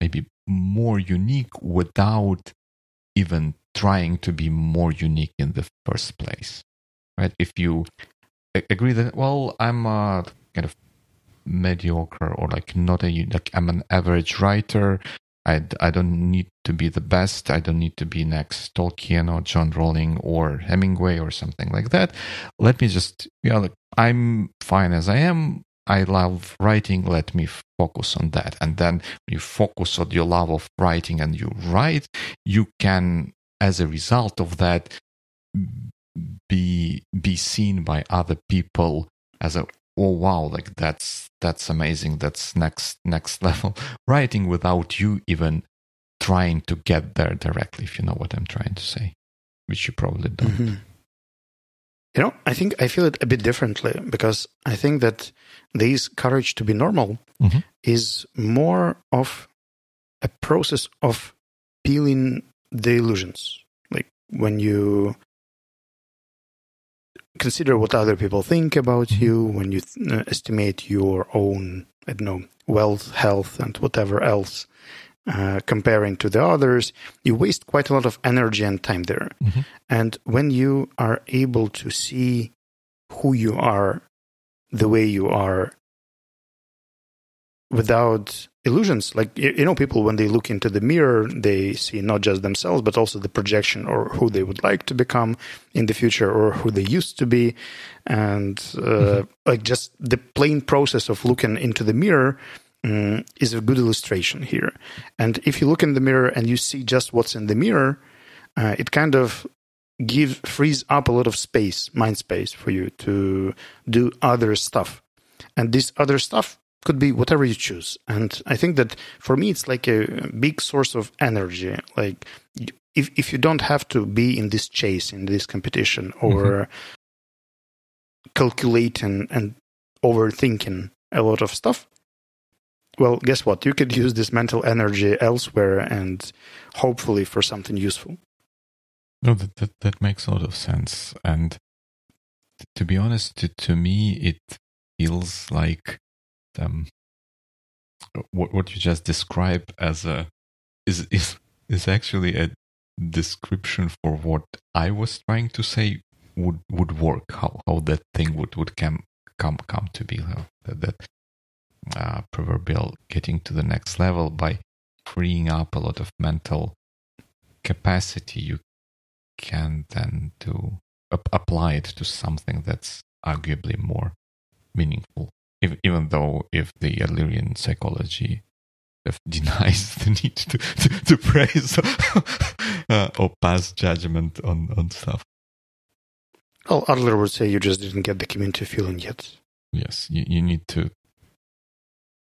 maybe more unique without even trying to be more unique in the first place right if you agree that well i'm a kind of mediocre or like not a like i'm an average writer I, I don't need to be the best. I don't need to be next Tolkien or John Rowling or Hemingway or something like that. Let me just, you know, like, I'm fine as I am. I love writing, let me focus on that. And then you focus on your love of writing and you write, you can, as a result of that, be be seen by other people as a oh wow like that's that's amazing that's next next level writing without you even trying to get there directly if you know what i'm trying to say which you probably don't Mm-hmm. You know, I think I feel it a bit differently because I think that this courage to be normal Mhm. is more of a process of peeling the illusions. Like when you consider what other people think about you, when you th- uh, estimate your own, I don't know, wealth, health, and whatever else, uh, comparing to the others, you waste quite a lot of energy and time there. Mhm. And when you are able to see who you are, the way you are, without illusions, like you know, people when they look into the mirror, they see not just themselves, but also the projection or who they would like to become in the future or who they used to be. And uh, like just the plain process of looking into the mirror mm, is a good illustration here. And if you look in the mirror and you see just what's in the mirror, uh, it kind of give frees up a lot of space, mind space for you to do other stuff. And this other stuff could be whatever you choose. And I think that for me, it's like a big source of energy. Like if if you don't have to be in this chase, in this competition, or mm-hmm. calculating and overthinking a lot of stuff. Well, guess what? You could use this mental energy elsewhere and hopefully for something useful. No, that, that that makes a lot of sense. And to be honest, to, to me, it feels like um, what what you just described as a is is is actually a description for what I was trying to say would would work. How how that thing would would come come come to be. That, that uh, proverbial getting to the next level by freeing up a lot of mental capacity you can then to ap- apply it to something that's arguably more meaningful. If, even though if the Adlerian psychology denies the need to, to, to praise uh, or pass judgment on, on stuff. Well, Adler would say you just didn't get the community feeling yet. Yes, you, you need to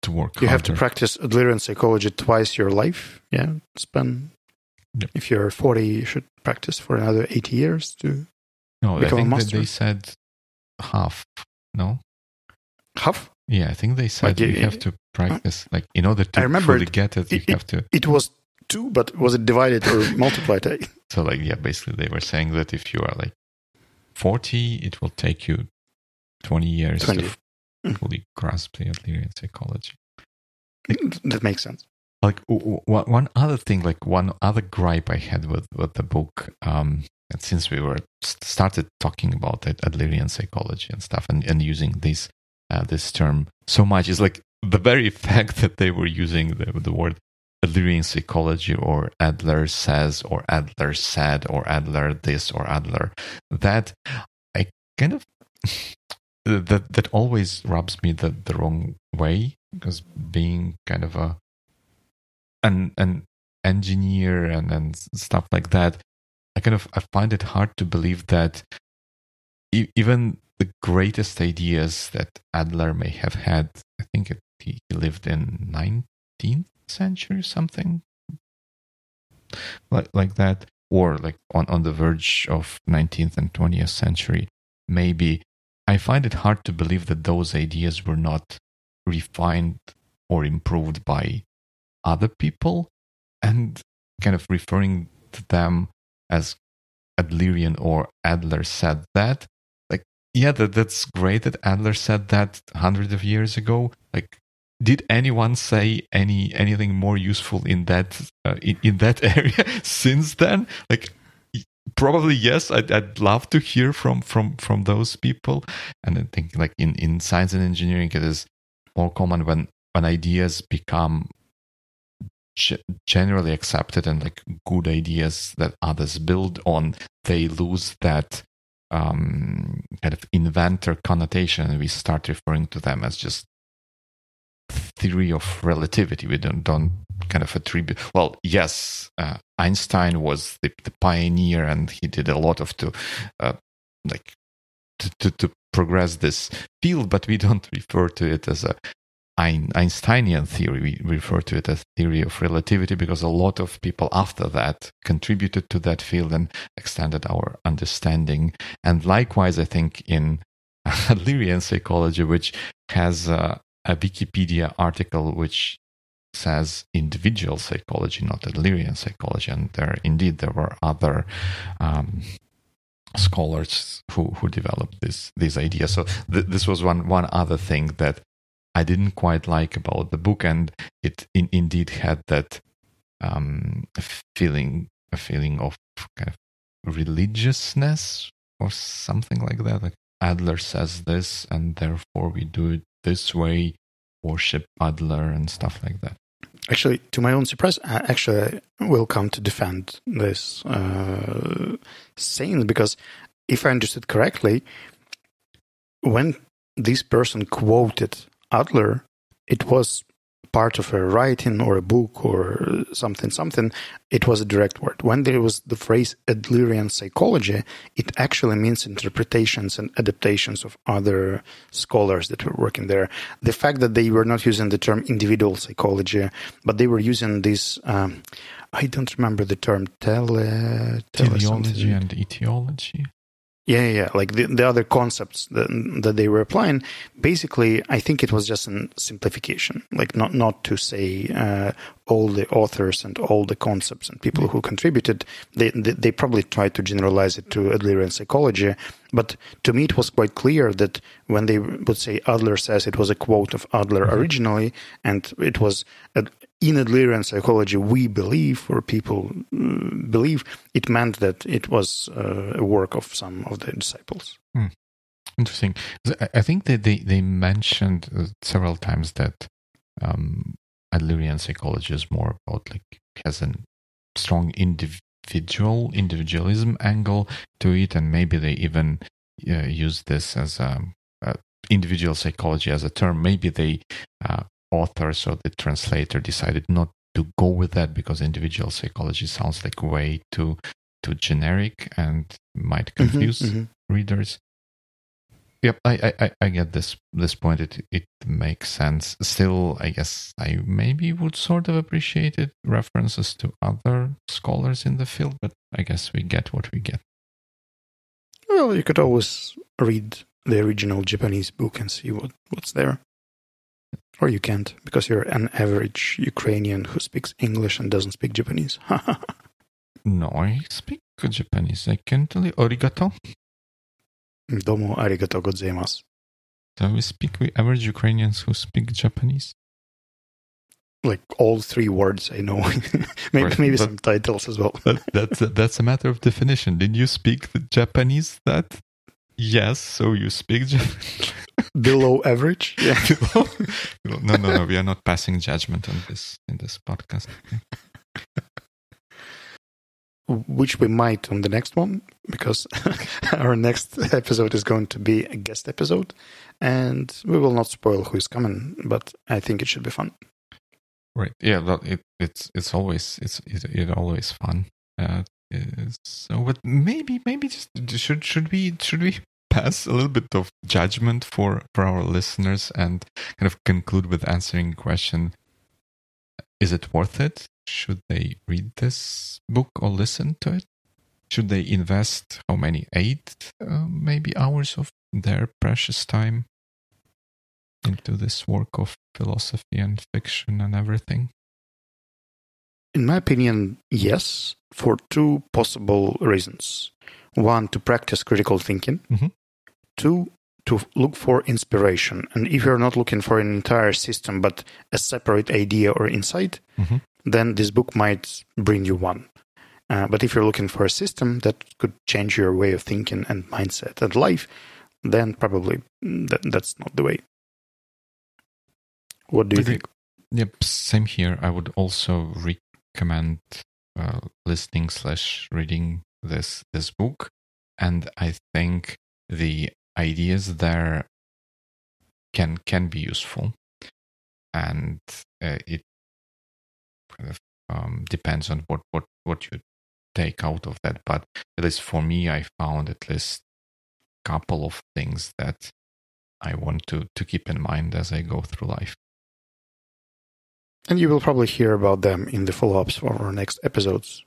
to work You have to practice Adlerian psychology twice your life. Yeah, spend. Yep. If you're 40, you should practice for another 80 years to no, I become a think that master. they said half. No, half. yeah, I think they said Like, you uh, have to practice. Like in order to I remember fully it- get it, you it- have to It was two, but was it divided or multiplied? I- So like yeah, basically they were saying that if you are like forty, it will take you twenty years 20. to Mm. fully grasp the Adlerian psychology. that makes sense. Like one other thing, like one other gripe I had with with the book, um, and since we were started talking about it, Adlerian psychology and stuff, and, and using this uh, this term so much. Is like the very fact that they were using the the word Adlerian psychology or Adler says or Adler said or Adler this or Adler that I kind of that that always rubs me the, the wrong way because being kind of a an an engineer and and stuff like that I kind of I find it hard to believe that even the greatest ideas that Adler may have had I think it, he, lived in 19th century something. Like like that or like on on the verge of 19th and 20th century maybe. I find it hard to believe that those ideas were not refined or improved by other people and kind of referring to them as adlerian or adler said that yeah that, that's great that adler said that hundreds of years ago. Like did anyone say any anything more useful in that uh, in, in that area since then? Like probably yes. I'd, I'd love to hear from from from those people. And i think like in in science and engineering it is more common when when ideas become ge- generally accepted and like good ideas that others build on they lose that um kind of inventor connotation we start referring to them as just theory of relativity. We don't don't kind of attribute. Well, yes, uh, Einstein was the, the pioneer, and he did a lot of to uh, like to, to, to progress this field, but we don't refer to it as a Einsteinian theory. We refer to it as theory of relativity because a lot of people after that contributed to that field and extended our understanding. And likewise, I think in Adlerian psychology, which has a, a Wikipedia article which says individual psychology, not Adlerian psychology, and there indeed there were other um, scholars who who developed this these ideas. So th- this was one one other thing that I didn't quite like about the book, and it in, indeed had that um, feeling, a feeling of kind of religiousness or something like that. Like Adler says this, and therefore we do it this way, worship Adler and stuff like that. Actually, to my own surprise, I actually will come to defend this uh, saying because if I understood correctly, when this person quoted Adler, it was part of a writing or a book or something, something, it was a direct word. When there was the phrase Adlerian psychology, it actually means interpretations and adaptations of other scholars that were working there. The fact that they were not using the term individual psychology, but they were using this, um, I don't remember the term, tele, tele teleology and etiology. Yeah, yeah, like the, the other concepts that, that they were applying. Basically, I think it was just a simplification, like not not to say uh, all the authors and all the concepts and people who contributed. They, they, they probably tried to generalize it to Adlerian psychology, but to me it was quite clear that when they would say Adler says it was a quote of Adler mm-hmm. originally, and it was in Adlerian psychology, we believe, or people uh, believe, it meant that it was uh, a work of some of the disciples. Hmm. Interesting. I think that they, they mentioned uh, several times that um, Adlerian psychology is more about like has a strong individual individualism angle to it, and maybe they even uh, use this as a, a individual psychology as a term. Maybe they uh, authors or the translator decided not to go with that because individual psychology sounds like way too too generic and might mm-hmm, confuse mm-hmm, mm-hmm. readers. Yep, I, I, I get this this point. It it makes sense. Still, I guess I maybe would sort of appreciate it references to other scholars in the field, but I guess we get what we get. Well, you could always read the original Japanese book and see what, what's there. Or you can't, because you're an average Ukrainian who speaks English and doesn't speak Japanese. no, I speak Japanese. I can tell you arigato. Domo arigato gozaimasu. So we speak with average Ukrainians who speak Japanese? Like all three words I know. maybe right, maybe some titles as well. that's, a, that's a matter of definition. Did you speak the Japanese that? Yes, so you speak Japanese below average. Yeah. no, no, no. We are not passing judgment on this in this podcast. Which we might on the next one because our next episode is going to be a guest episode, and we will not spoil who is coming, but I think it should be fun. Right. Yeah. It, it's it's always it's it's it always fun. Uh, so, but maybe maybe just should should we should we pass a little bit of judgment for for our listeners and kind of conclude with answering question? Is it worth it? Should they read this book or listen to it? Should they invest how many? Eight uh, maybe hours of their precious time into this work of philosophy and fiction and everything in my opinion yes for two possible reasons. One to practice critical thinking. Mm-hmm. two to look for inspiration. And if you're not looking for an entire system but a separate idea or insight mm-hmm. then this book might bring you one. Uh, but if you're looking for a system that could change your way of thinking and mindset and life then probably that, that's not the way. What do you think? Yep same here. I would also recommend uh, listening slash reading this this book, and I think the ideas there can can be useful, and uh, it kind of um, depends on what what what you take out of that. But at least for me, I found at least a couple of things that I want to to keep in mind as I go through life. And you will probably hear about them in the follow ups for our next episodes.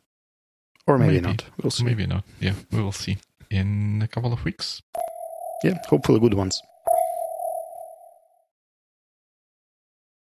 Or maybe, Maybe. not. We'll see. Maybe not. Yeah, we will see in a couple of weeks. Yeah, hopefully good ones.